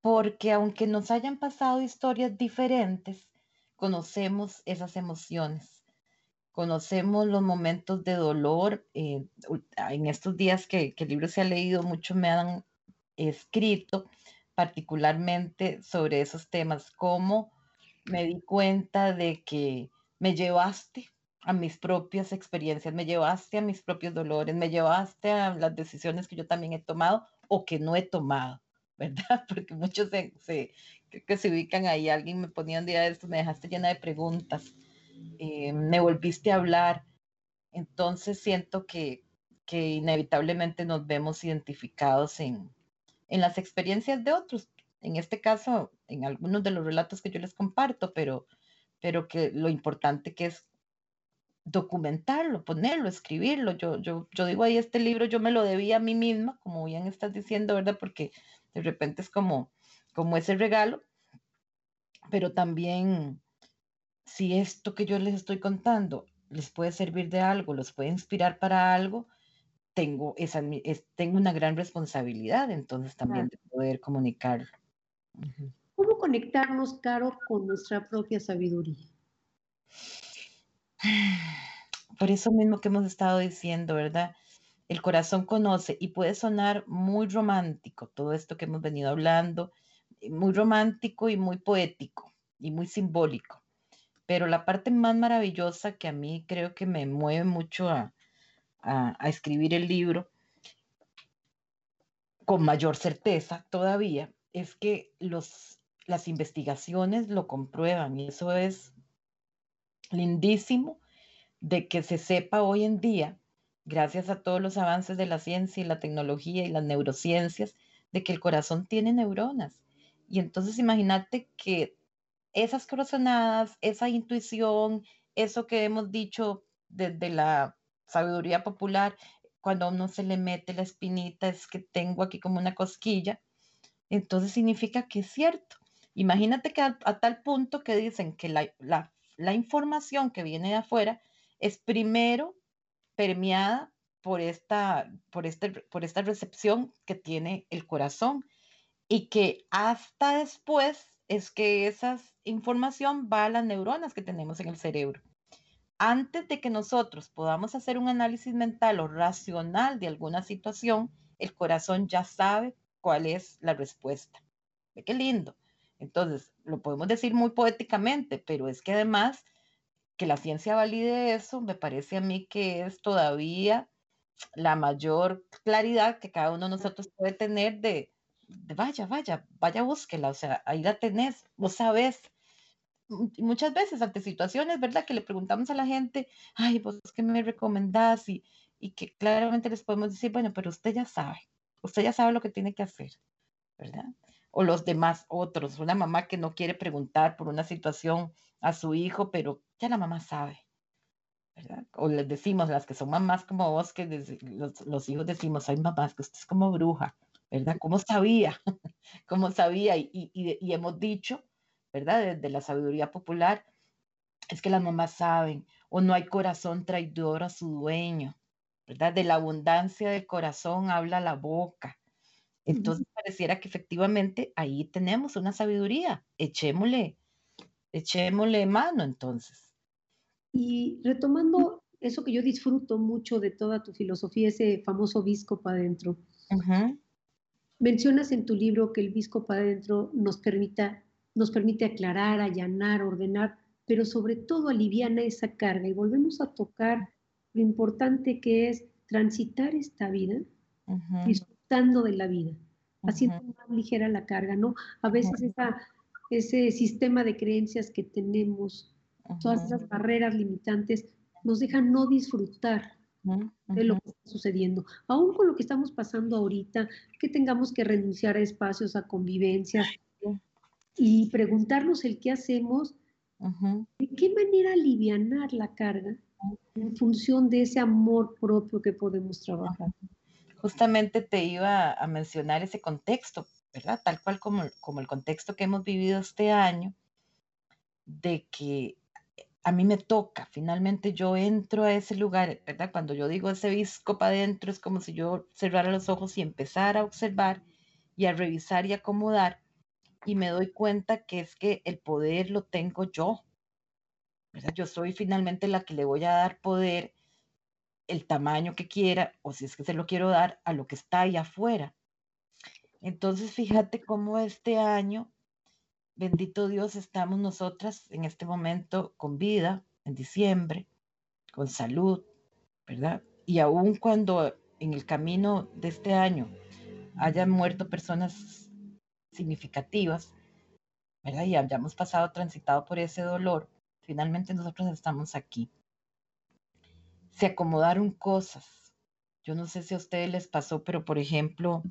Porque aunque nos hayan pasado historias diferentes, conocemos esas emociones, conocemos los momentos de dolor. Eh, en estos días que, que, el libro se ha leído, mucho me han escrito particularmente sobre esos temas, cómo me di cuenta de que me llevaste a mis propias experiencias, me llevaste a mis propios dolores, me llevaste a las decisiones que yo también he tomado o que no he tomado, ¿verdad? Porque muchos se, se que se ubican ahí. Alguien me ponía un día de esto, me dejaste llena de preguntas, eh, me volviste a hablar. Entonces siento que, que inevitablemente nos vemos identificados en, en las experiencias de otros. En este caso, en algunos de los relatos que yo les comparto, pero pero que lo importante que es documentarlo, ponerlo, escribirlo. Yo, yo, yo digo ahí, este libro yo me lo debía a mí misma, como bien estás diciendo, ¿verdad? Porque de repente es como, como ese regalo, pero también si esto que yo les estoy contando les puede servir de algo, los puede inspirar para algo, tengo, esa, tengo una gran responsabilidad entonces también de poder comunicarlo. ¿Cómo conectarnos, Caro, con nuestra propia sabiduría? Por eso mismo que hemos estado diciendo, ¿verdad? El corazón conoce y puede sonar muy romántico todo esto que hemos venido hablando, eh, muy romántico y muy poético y muy simbólico. Pero la parte más maravillosa que a mí creo que me mueve mucho a, a escribir el libro, con mayor certeza todavía, es que los las investigaciones lo comprueban y eso es lindísimo de que se sepa hoy en día, gracias a todos los avances de la ciencia y la tecnología y las neurociencias, de que el corazón tiene neuronas. Y entonces imagínate que esas corazonadas, esa intuición, eso que hemos dicho desde la sabiduría popular, cuando a uno se le mete la espinita, es que tengo aquí como una cosquilla, entonces significa que es cierto. Imagínate que a, tal punto que dicen que la, información que viene de afuera es primero permeada por esta, por, este, por esta recepción que tiene el corazón y que hasta después es que esa información va a las neuronas que tenemos en el cerebro. Antes de que nosotros podamos hacer un análisis mental o racional de alguna situación, el corazón ya sabe cuál es la respuesta. Qué lindo. Entonces, lo podemos decir muy poéticamente, pero es que además que la ciencia valide eso, me parece a mí que es todavía la mayor claridad que cada uno de nosotros puede tener de, vaya, vaya, vaya, búsquela, o sea, ahí la tenés, vos sabés. Muchas veces ante situaciones, ¿verdad? Que le preguntamos a la gente, ay, vos qué me recomendás y, y que claramente les podemos decir, bueno, pero usted ya sabe, usted ya sabe lo que tiene que hacer, ¿verdad? O los demás otros. Una mamá que no quiere preguntar por una situación a su hijo, pero ya la mamá sabe. O les decimos, las que son mamás como vos, que los, hijos decimos, hay mamás que usted es como bruja, ¿verdad? ¿Cómo sabía? ¿Cómo sabía? Y, y, hemos dicho, ¿verdad? Desde la sabiduría popular, es que las mamás saben, o no hay corazón traidor a su dueño, ¿verdad? De la abundancia del corazón habla la boca. Entonces pareciera que efectivamente ahí tenemos una sabiduría. Echémosle, echémosle mano entonces. Y retomando eso que yo disfruto mucho de toda tu filosofía, ese famoso visco para adentro. Mencionas en tu libro que el visco para adentro nos, permita, nos permite aclarar, allanar, ordenar, pero sobre todo aliviana esa carga. Y volvemos a tocar lo importante que es transitar esta vida disfrutando de la vida, haciendo más ligera la carga, ¿no? A veces ese sistema de creencias que tenemos, todas esas barreras limitantes, nos dejan no disfrutar de lo que está sucediendo. Aún con lo que estamos pasando ahorita, que tengamos que renunciar a espacios, a convivencias y preguntarnos el qué hacemos, de qué manera alivianar la carga en función de ese amor propio que podemos trabajar. Justamente te iba a mencionar ese contexto, ¿verdad? Tal cual como, como el contexto que hemos vivido este año, de que a mí me toca, finalmente yo entro a ese lugar, ¿verdad? Cuando yo digo ese visco para adentro, es como si yo cerrara los ojos y empezara a observar y a revisar y acomodar, y me doy cuenta que es que el poder lo tengo yo, ¿verdad? Yo soy finalmente la que le voy a dar poder, el tamaño que quiera, o si es que se lo quiero dar a lo que está ahí afuera. Entonces, fíjate cómo este año Bendito Dios, estamos nosotras en este momento con vida, en diciembre, con salud, ¿verdad? Y aun cuando en el camino de este año hayan muerto personas significativas, ¿verdad? Y hayamos pasado, transitado por ese dolor, finalmente nosotros estamos aquí. Se acomodaron cosas. Yo no sé si a ustedes les pasó, pero por ejemplo,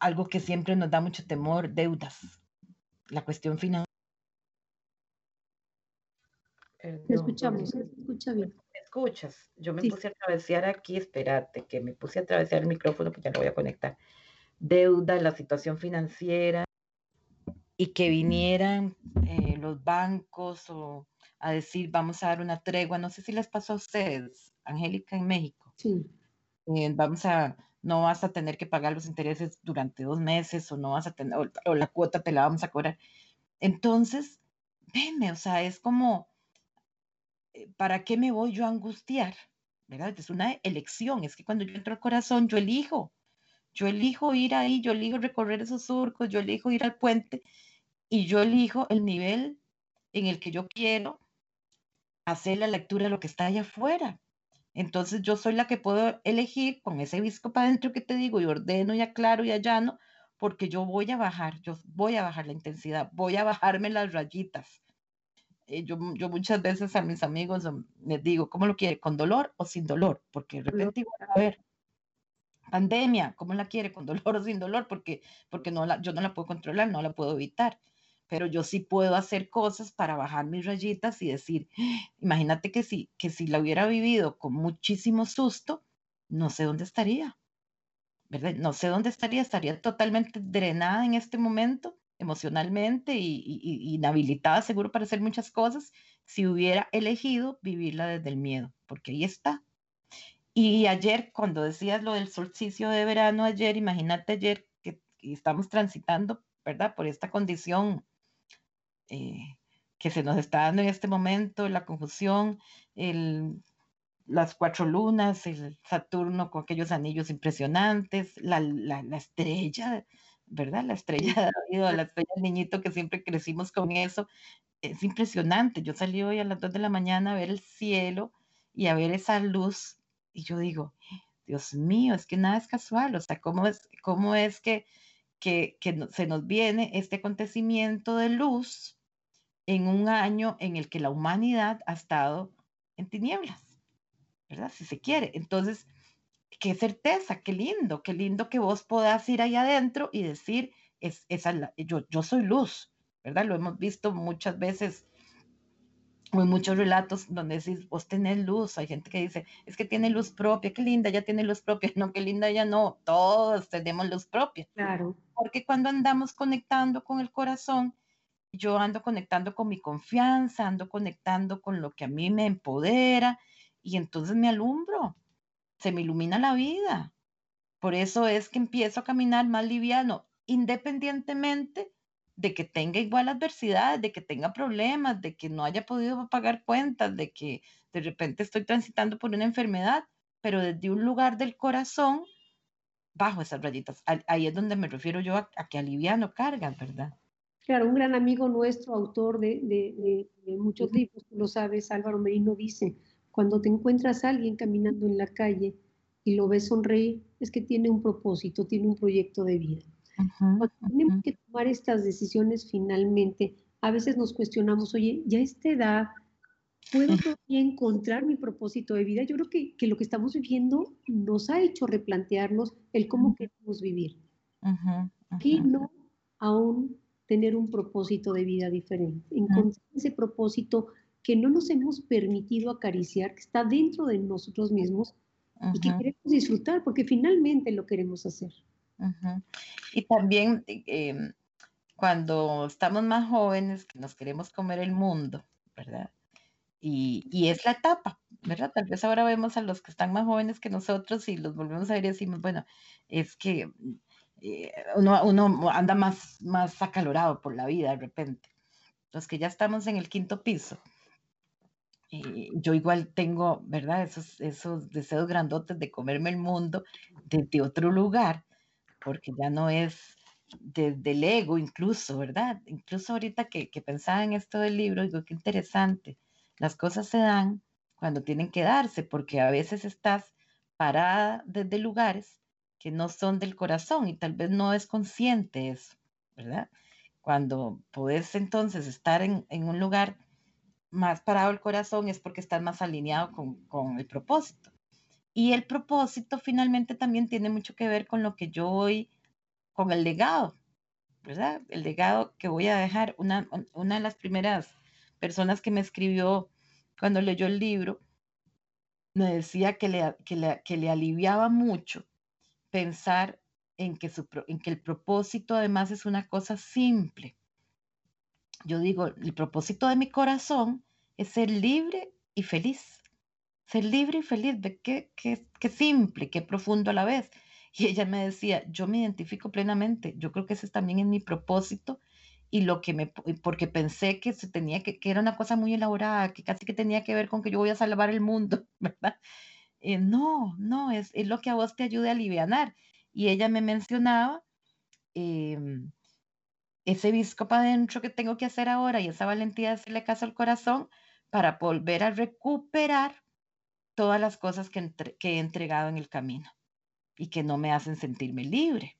algo que siempre nos da mucho temor, deudas, la cuestión financiera. Te escuchamos, se escucha bien. ¿Me escuchas? Yo me puse a atravesar aquí, espérate, que me puse a atravesar el micrófono, pues ya lo voy a conectar. Deuda, la situación financiera, y que vinieran eh, los bancos o a decir, vamos a dar una tregua. No sé si les pasó a ustedes, Angélica, en México. Sí. Eh, vamos a no vas a tener que pagar los intereses durante dos meses o no vas a tener, o, la cuota te la vamos a cobrar. Entonces, veme, o sea, es como, eh, ¿para qué me voy yo a angustiar? ¿Verdad? Es una elección, es que cuando yo entro al corazón, yo elijo, yo elijo ir ahí, yo elijo recorrer esos surcos, yo elijo ir al puente y yo elijo el nivel en el que yo quiero hacer la lectura de lo que está allá afuera. Entonces yo soy la que puedo elegir con ese visco para adentro que te digo y ordeno y aclaro y allano, porque yo voy a bajar, yo voy a bajar la intensidad, voy a bajarme las rayitas. Eh, yo, yo, muchas veces a mis amigos les digo, ¿cómo lo quiere? ¿Con dolor o sin dolor? Porque de repente a ver, pandemia, ¿cómo la quiere? ¿Con dolor o sin dolor? Porque, porque no la, yo no la puedo controlar, no la puedo evitar pero yo sí puedo hacer cosas para bajar mis rayitas y decir, imagínate que si, que si la hubiera vivido con muchísimo susto, no sé dónde estaría, ¿verdad? No sé dónde estaría, estaría totalmente drenada en este momento emocionalmente y, y, inhabilitada seguro para hacer muchas cosas si hubiera elegido vivirla desde el miedo, porque ahí está. Y ayer, cuando decías lo del solsticio de verano, ayer, imagínate ayer que, que estamos transitando, ¿verdad? Por esta condición eh, que se nos está dando en este momento, la confusión, el, las cuatro lunas, el Saturno con aquellos anillos impresionantes, la, la, la estrella, ¿verdad? La estrella de la estrella del niñito que siempre crecimos con eso. Es impresionante. Yo salí hoy a las dos de la mañana a ver el cielo y a ver esa luz y yo digo, Dios mío, es que nada es casual. O sea, ¿cómo es, cómo es que, que, que se nos viene este acontecimiento de luz en un año en el que la humanidad ha estado en tinieblas, ¿verdad? Si se quiere. Entonces, qué certeza, qué lindo, qué lindo que vos puedas ir ahí adentro y decir, es, esa, yo, yo soy luz, ¿verdad? Lo hemos visto muchas veces en muchos relatos donde decís, vos tenés luz, hay gente que dice, es que tiene luz propia, qué linda, ya tiene luz propia, no, qué linda, ya no, todos tenemos luz propia. Claro. Porque cuando andamos conectando con el corazón, yo ando conectando con mi confianza, ando conectando con lo que a mí me empodera y entonces me alumbro, se me ilumina la vida. Por eso es que empiezo a caminar más liviano, independientemente de que tenga igual adversidades, de que tenga problemas, de que no haya podido pagar cuentas, de que de repente estoy transitando por una enfermedad, pero desde un lugar del corazón, bajo esas rayitas. Ahí es donde me refiero yo a, que aliviano cargas, ¿verdad? Claro, un gran amigo nuestro, autor de, muchos libros, tú lo sabes, Álvaro Merino dice, cuando te encuentras a alguien caminando en la calle y lo ves sonreír, es que tiene un propósito, tiene un proyecto de vida. Cuando tenemos que tomar estas decisiones finalmente, a veces nos cuestionamos, oye, ya a esta edad, ¿puedo todavía encontrar mi propósito de vida? Yo creo que, que, lo que estamos viviendo nos ha hecho replantearnos el cómo queremos vivir. Y no aún tener un propósito de vida diferente, encontrar ese propósito que no nos hemos permitido acariciar, que está dentro de nosotros mismos y que queremos disfrutar, porque finalmente lo queremos hacer. Y también em, cuando estamos más jóvenes, que nos queremos comer el mundo, ¿verdad? Y, y, es la etapa, ¿verdad? Tal vez ahora vemos a los que están más jóvenes que nosotros y los volvemos a ver y decimos, bueno, es que eh, uno, uno, anda más, más acalorado por la vida de repente. Los que ya estamos en el quinto piso, eh, yo igual tengo, ¿verdad? Esos, esos deseos grandotes de comerme el mundo desde otro lugar, porque ya no es desde el ego incluso, ¿verdad? Incluso ahorita que, que pensaba en esto del libro, digo, qué interesante. Las cosas se dan cuando tienen que darse, porque a veces estás parada desde lugares que no son del corazón y tal vez no es consciente eso, ¿verdad? Cuando puedes entonces estar en, en un lugar más parado el corazón es porque estás más alineado con, con el propósito. Y el propósito finalmente también tiene mucho que ver con lo que yo voy, con el legado, ¿verdad? El legado que voy a dejar. Una, una de las primeras personas que me escribió cuando leyó el libro me decía que le, que le, que le aliviaba mucho pensar en que, su, en que el propósito además es una cosa simple. Yo digo, el propósito de mi corazón es ser libre y feliz ser libre y feliz, ve qué, qué, qué simple, qué profundo a la vez. Y ella me decía, yo me identifico plenamente, yo creo que ese también es mi propósito y lo que me, porque pensé que se tenía que, que era una cosa muy elaborada, que casi que tenía que ver con que yo voy a salvar el mundo, ¿verdad? Eh, no, no, es, es, lo que a vos te ayude a aliviar. Y ella me mencionaba em, ese visco para adentro que tengo que hacer ahora y esa valentía de hacerle caso al corazón para volver a recuperar todas las cosas que, he entregado en el camino y que no me hacen sentirme libre,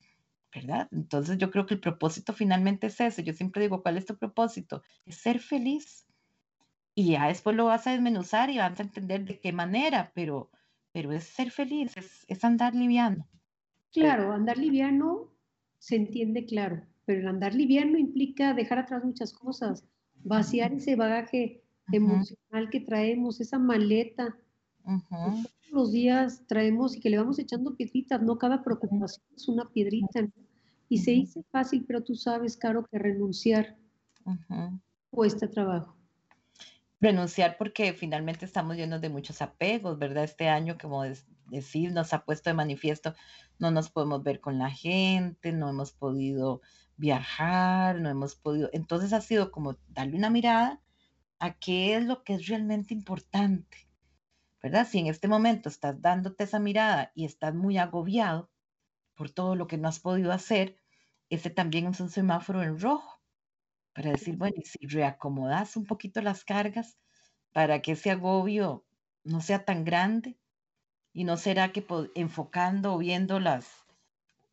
¿verdad? Entonces yo creo que el propósito finalmente es ese. Yo siempre digo, ¿cuál es tu propósito? Es ser feliz. Y ya después lo vas a desmenuzar y vas a entender de qué manera, pero, pero es ser feliz, es, andar liviano. Claro, andar liviano se entiende claro, pero el andar liviano implica dejar atrás muchas cosas, vaciar ese bagaje emocional que traemos, esa maleta todos los días traemos y que le vamos echando piedritas, ¿no? Cada preocupación es una piedrita, Y se dice fácil, pero tú sabes, Caro, que renunciar cuesta trabajo. Renunciar porque finalmente estamos llenos de muchos apegos, ¿verdad? Este año, como decir, nos ha puesto de manifiesto, no nos podemos ver con la gente, no hemos podido viajar, no hemos podido. Entonces ha sido como darle una mirada a qué es lo que es realmente importante Si en este momento estás dándote esa mirada y estás muy agobiado por todo lo que no has podido hacer, ese también es un semáforo en rojo para decir, bueno, y si reacomodas un poquito las cargas para que ese agobio no sea tan grande y no será que enfocando o viendo las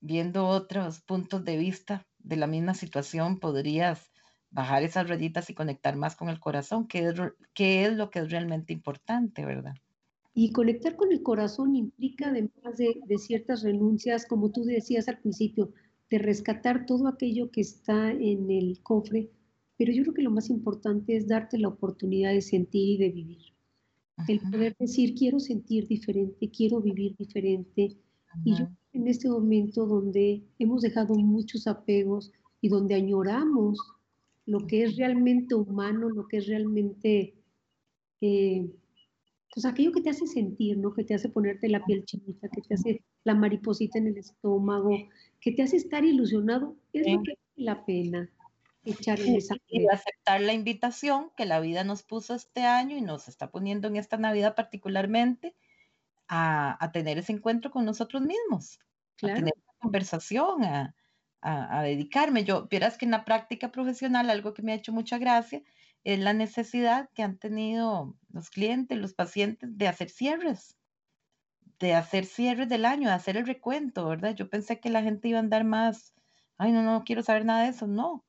viendo otros puntos de vista de la misma situación podrías bajar esas rayitas y conectar más con el corazón, que que es lo que es realmente importante, ¿verdad? Y conectar con el corazón implica, además de, de, ciertas renuncias, como tú decías al principio, de rescatar todo aquello que está en el cofre, pero yo creo que lo más importante es darte la oportunidad de sentir y de vivir. El poder decir, quiero sentir diferente, quiero vivir diferente. Y yo en este momento donde hemos dejado muchos apegos y donde añoramos lo que es realmente humano, lo que es realmente, eh, pues aquello que te hace sentir, ¿no? Que te hace ponerte la piel chinita, que te hace la mariposita en el estómago, que te hace estar ilusionado, es lo que vale la pena echar en esa y aceptar la invitación que la vida nos puso este año y nos está poniendo en esta Navidad particularmente a, a tener ese encuentro con nosotros mismos, a tener una conversación, a, a, dedicarme. Yo, vieras que en la práctica profesional algo que me ha hecho mucha gracia es la necesidad que han tenido los clientes, los pacientes de hacer cierres, de hacer cierres del año, de hacer el recuento, ¿verdad? Yo pensé que la gente iba a andar más, ay, no, no quiero saber nada de eso, no.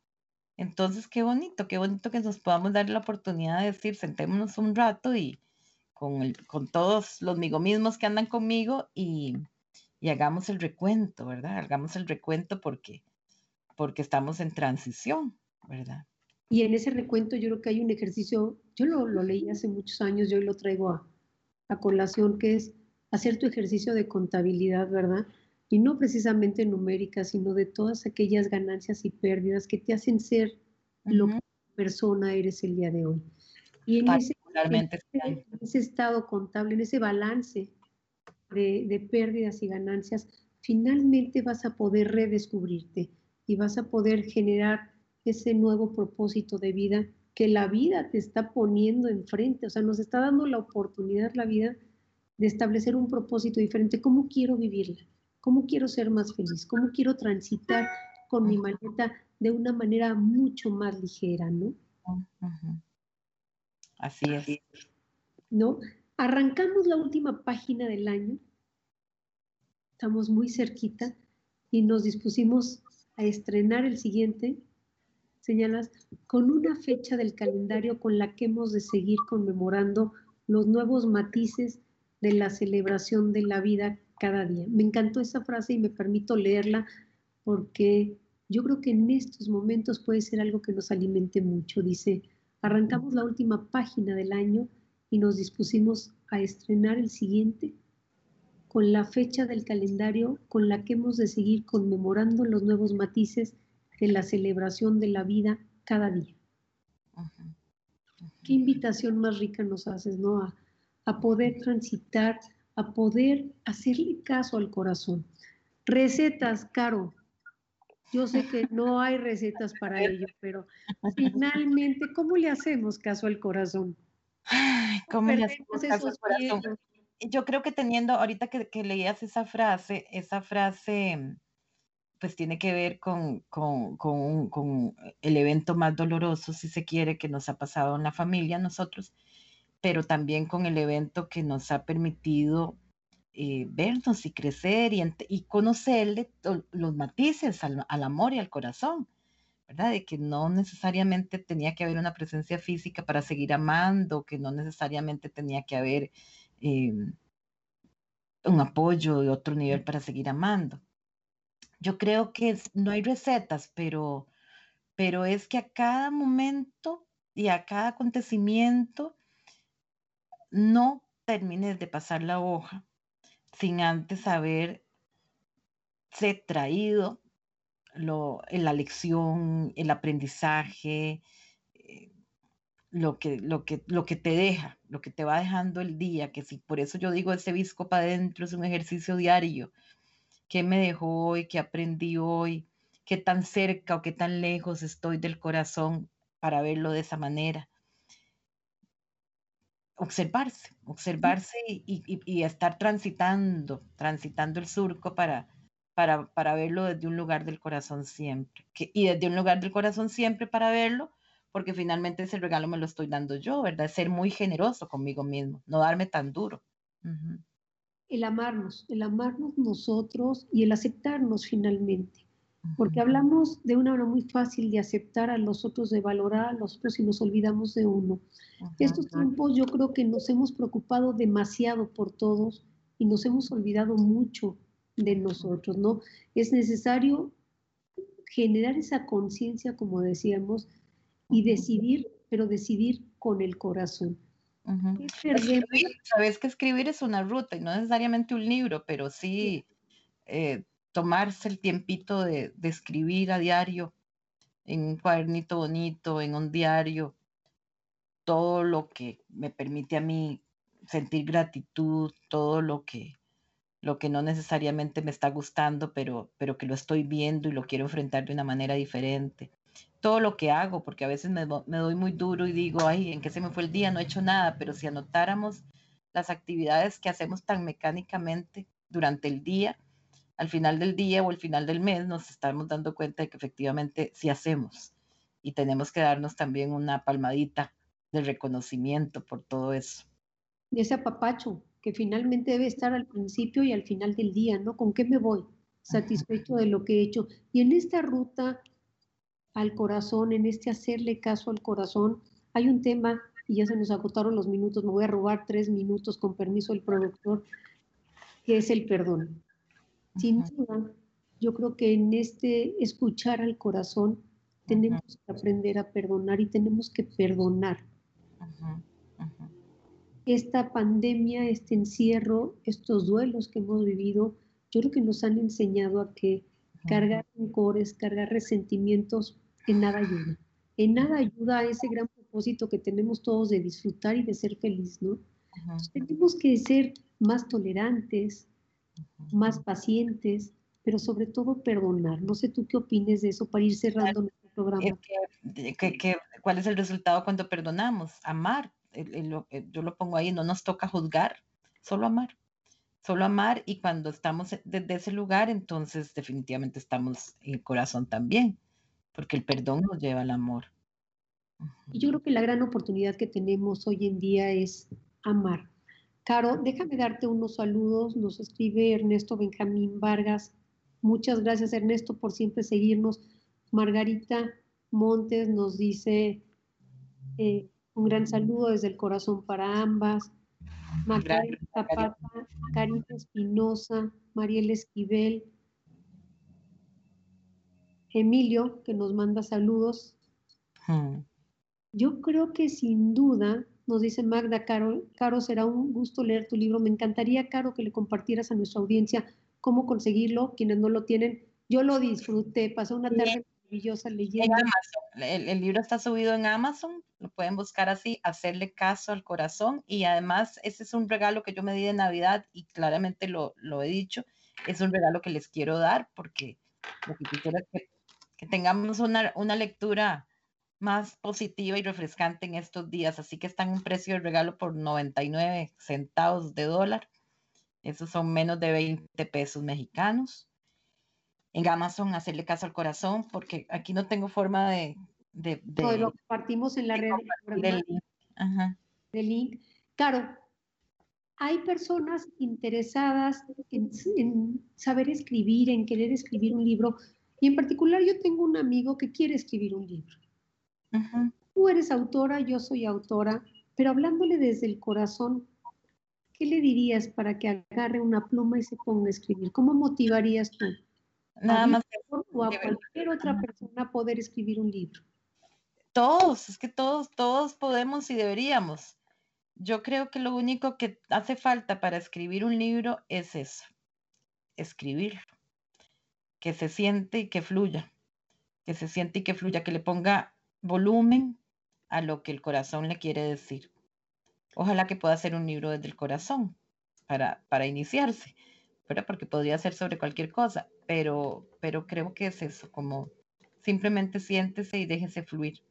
Entonces, qué bonito, qué bonito que nos podamos dar la oportunidad de decir, sentémonos un rato y con, el, con todos los mismos que andan conmigo y, y hagamos el recuento, ¿verdad? Hagamos el recuento porque, porque estamos en transición, ¿verdad? Y en ese recuento yo creo que hay un ejercicio, yo lo, lo leí hace muchos años, yo lo traigo a, a colación, que es hacer tu ejercicio de contabilidad, ¿verdad? Y no precisamente numérica, sino de todas aquellas ganancias y pérdidas que te hacen ser lo que persona eres el día de hoy. Y en ese, en ese, estado contable, en ese balance de, pérdidas y ganancias, finalmente vas a poder redescubrirte y vas a poder generar ese nuevo propósito de vida que la vida te está poniendo enfrente, o sea, nos está dando la oportunidad la vida de establecer un propósito diferente. ¿Cómo quiero vivirla? ¿Cómo quiero ser más feliz? ¿Cómo quiero transitar con mi maleta de una manera mucho más ligera, ¿no? Así es. ¿No? Arrancamos la última página del año, estamos muy cerquita y nos dispusimos a estrenar el siguiente, señalas, con una fecha del calendario con la que hemos de seguir conmemorando los nuevos matices de la celebración de la vida cada día. Me encantó esa frase y me permito leerla porque yo creo que en estos momentos puede ser algo que nos alimente mucho. Dice, arrancamos la última página del año y nos dispusimos a estrenar el siguiente con la fecha del calendario con la que hemos de seguir conmemorando los nuevos matices de la celebración de la vida cada día. Qué invitación más rica nos haces, ¿no? A, a poder transitar, a poder hacerle caso al corazón. Recetas, Caro. Yo sé que no hay recetas para ello, pero finalmente, ¿cómo le hacemos caso al corazón? ¿Cómo Yo creo que teniendo, ahorita que, que, leías esa frase, esa frase pues tiene que ver con, con, con, con, el evento más doloroso, si se quiere, que nos ha pasado en la familia, nosotros, pero también con el evento que nos ha permitido eh, vernos y crecer y, y conocerle los matices al, al amor y al corazón. De que no necesariamente tenía que haber una presencia física para seguir amando, que no necesariamente tenía que haber em, un apoyo de otro nivel para seguir amando. Yo creo que no hay recetas, pero, pero es que a cada momento y a cada acontecimiento no termines de pasar la hoja sin antes haber traído lo, la lección, el aprendizaje, eh, lo, que, lo, que, lo que te deja, lo que te va dejando el día, que si por eso yo digo ese visco para adentro es un ejercicio diario. ¿Qué me dejó hoy? ¿Qué aprendí hoy? ¿Qué tan cerca o qué tan lejos estoy del corazón para verlo de esa manera? Observarse, observarse y, y estar transitando, transitando el surco para, para, para verlo desde un lugar del corazón siempre. Que, y desde un lugar del corazón siempre para verlo, porque finalmente ese regalo me lo estoy dando yo, ¿verdad? Ser muy generoso conmigo mismo, no darme tan duro. El amarnos, el amarnos nosotros y el aceptarnos finalmente. Porque hablamos de una manera muy fácil de aceptar a los otros, de valorar a los otros y nos olvidamos de uno. Estos tiempos yo creo que nos hemos preocupado demasiado por todos y nos hemos olvidado mucho de nosotros, ¿no? Es necesario generar esa conciencia, como decíamos, y decidir, pero decidir con el corazón. Sabes que escribir es una ruta y no necesariamente un libro, pero sí. eh, tomarse el tiempito de, escribir a diario en un cuadernito bonito, en un diario, todo lo que me permite a mí sentir gratitud, todo lo que, lo que no necesariamente me está gustando, pero, pero que lo estoy viendo y lo quiero enfrentar de una manera diferente. Todo lo que hago, porque a veces me, me doy muy duro y digo, ay, ¿en qué se me fue el día? No he hecho nada, pero si anotáramos las actividades que hacemos tan mecánicamente durante el día, al final del día o al final del mes nos estamos dando cuenta de que efectivamente sí hacemos y tenemos que darnos también una palmadita de reconocimiento por todo eso. Y ese apapacho que finalmente debe estar al principio y al final del día, ¿no? ¿Con qué me voy? Satisfecho de lo que he hecho. Y en esta ruta al corazón, en este hacerle caso al corazón, hay un tema, y ya se nos agotaron los minutos, me voy a robar tres minutos con permiso del productor, que es el perdón. Sin duda, yo creo que en este escuchar al corazón tenemos que aprender a perdonar y tenemos que perdonar. Esta pandemia, este encierro, estos duelos que hemos vivido, yo creo que nos han enseñado a que cargar rencores, cargar resentimientos, en nada ayuda. En nada ayuda a ese gran propósito que tenemos todos de disfrutar y de ser feliz, ¿no? tenemos que ser más tolerantes, más pacientes, pero sobre todo perdonar. No sé tú qué opines de eso para ir cerrando nuestro programa. cuál es el resultado cuando perdonamos? Amar. yo lo pongo ahí, no nos toca juzgar, solo amar. Solo amar y cuando estamos desde ese lugar, entonces definitivamente estamos en el corazón también, porque el perdón nos lleva al amor. Y yo creo que la gran oportunidad que tenemos hoy en día es amar. Caro, déjame darte unos saludos. Nos escribe Ernesto Benjamín Vargas. Muchas gracias, Ernesto, por siempre seguirnos. Margarita Montes nos dice eh, un gran saludo desde el corazón para ambas. Macarena Zapata, Karina Espinosa, Mariel Esquivel, Emilio, que nos manda saludos. Yo creo que sin duda nos dice Magda, Caro, Caro, será un gusto leer tu libro. Me encantaría, Caro, que le compartieras a nuestra audiencia cómo conseguirlo, quienes no lo tienen. Yo lo disfruté, pasé una tarde maravillosa leyendo. El, el, libro está subido en Amazon, lo pueden buscar así, hacerle caso al corazón. Y además, ese es un regalo que yo me di de Navidad y claramente lo, lo he dicho, es un regalo que les quiero dar porque lo que quiero es que, que tengamos una, una lectura más positiva y refrescante en estos días. Así que está en un precio de regalo por 99 centavos de dólar. Esos son menos de 20 pesos mexicanos. En Amazon, hacerle caso al corazón, porque aquí no tengo forma de. de, de lo compartimos en la red del link. link. Claro, hay personas interesadas en, en saber escribir, en querer escribir un libro. Y en particular, yo tengo un amigo que quiere escribir un libro Tú eres autora, yo soy autora, pero hablándole desde el corazón, ¿qué le dirías para que agarre una pluma y se ponga a escribir? ¿Cómo motivarías tú? Nada más. O a cualquier otra persona a poder escribir un libro. Todos, es que todos, todos podemos y deberíamos. Yo creo que lo único que hace falta para escribir un libro es eso, escribir, que se siente y que fluya, que se siente y que fluya, que le ponga volumen a lo que el corazón le quiere decir. Ojalá que pueda ser un libro desde el corazón para, para iniciarse, pero porque podría ser sobre cualquier cosa, pero, pero creo que es eso, como simplemente siéntese y déjese fluir.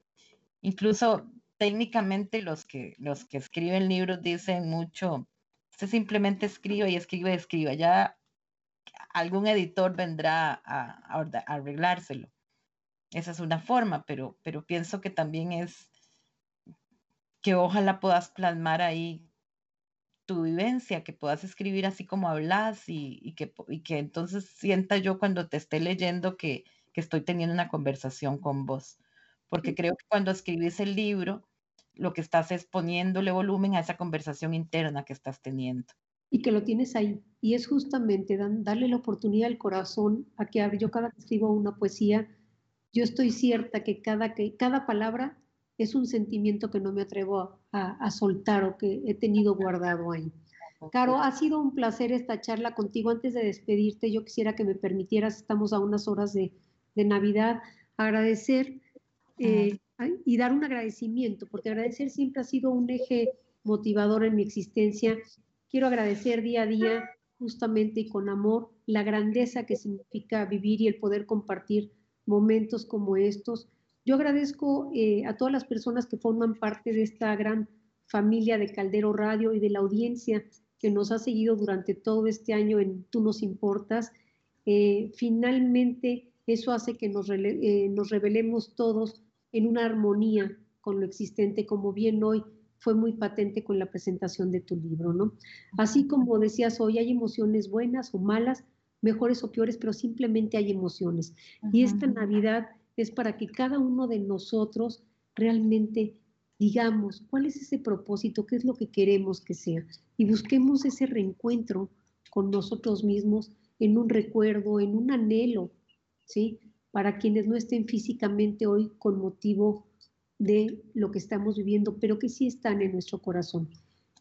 Incluso técnicamente los que, los que escriben libros dicen mucho, usted simplemente escribe y escribe y escribe, ya algún editor vendrá a, a arreglárselo esa es una forma, pero, pero pienso que también es que ojalá puedas plasmar ahí tu vivencia, que puedas escribir así como hablas y, que, que entonces sienta yo cuando te esté leyendo que, que estoy teniendo una conversación con vos. Porque creo que cuando escribes el libro, lo que estás es poniéndole volumen a esa conversación interna que estás teniendo. Y que lo tienes ahí. Y es justamente darle la oportunidad al corazón a que yo cada que escribo una poesía, yo estoy cierta que cada, que cada palabra es un sentimiento que no me atrevo a, soltar o que he tenido guardado ahí. Caro, ha sido un placer esta charla contigo. Antes de despedirte, yo quisiera que me permitieras, estamos a unas horas de, de Navidad, agradecer eh, y dar un agradecimiento, porque agradecer siempre ha sido un eje motivador en mi existencia. Quiero agradecer día a día, justamente y con amor, la grandeza que significa vivir y el poder compartir momentos como estos. Yo agradezco eh, a todas las personas que forman parte de esta gran familia de Caldero Radio y de la audiencia que nos ha seguido durante todo este año en Tú nos importas. Eh, finalmente, eso hace que nos, eh, nos revelemos todos en una armonía con lo existente, como bien hoy fue muy patente con la presentación de tu libro, ¿no? Así como decías hoy, hay emociones buenas o malas, mejores o peores, pero simplemente hay emociones. Y esta Navidad es para que cada uno de nosotros realmente digamos cuál es ese propósito, qué es lo que queremos que sea y busquemos ese reencuentro con nosotros mismos en un recuerdo, en un anhelo, ¿sí? Para quienes no estén físicamente hoy con motivo de lo que estamos viviendo, pero que sí están en nuestro corazón.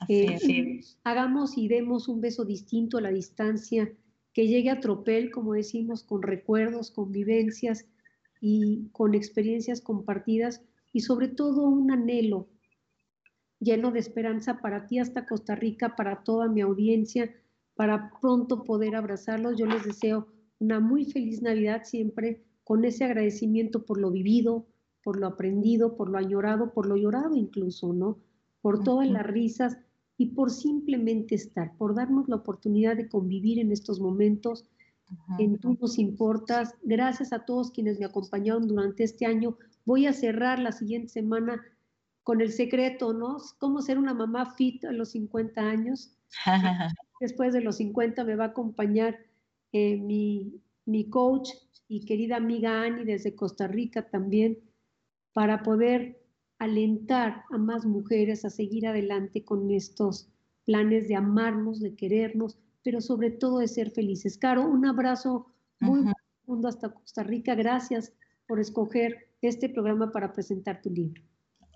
Eh, hagamos y demos un beso distinto a la distancia, que llegue a tropel, como decimos, con recuerdos, con vivencias y con experiencias compartidas y sobre todo un anhelo lleno de esperanza para ti hasta Costa Rica, para toda mi audiencia, para pronto poder abrazarlos. Yo les deseo una muy feliz Navidad siempre con ese agradecimiento por lo vivido, por lo aprendido, por lo añorado, por lo llorado incluso, ¿no? Por todas las risas y por simplemente estar, por darnos la oportunidad de convivir en estos momentos. En tú nos importas. Gracias a todos quienes me acompañaron durante este año. Voy a cerrar la siguiente semana con el secreto, ¿no? Cómo ser una mamá fit a los 50 años. Después de los 50 me va a acompañar eh, mi, mi coach y querida amiga Annie desde Costa Rica también, para poder alentar a más mujeres a seguir adelante con estos planes de amarnos, de querernos, pero sobre todo de ser felices. Caro, un abrazo muy profundo hasta Costa Rica. Gracias por escoger este programa para presentar tu libro.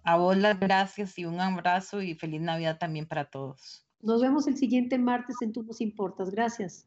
A vos las gracias y un abrazo y feliz Navidad también para todos. Nos vemos el siguiente martes en Tú nos importas. Gracias.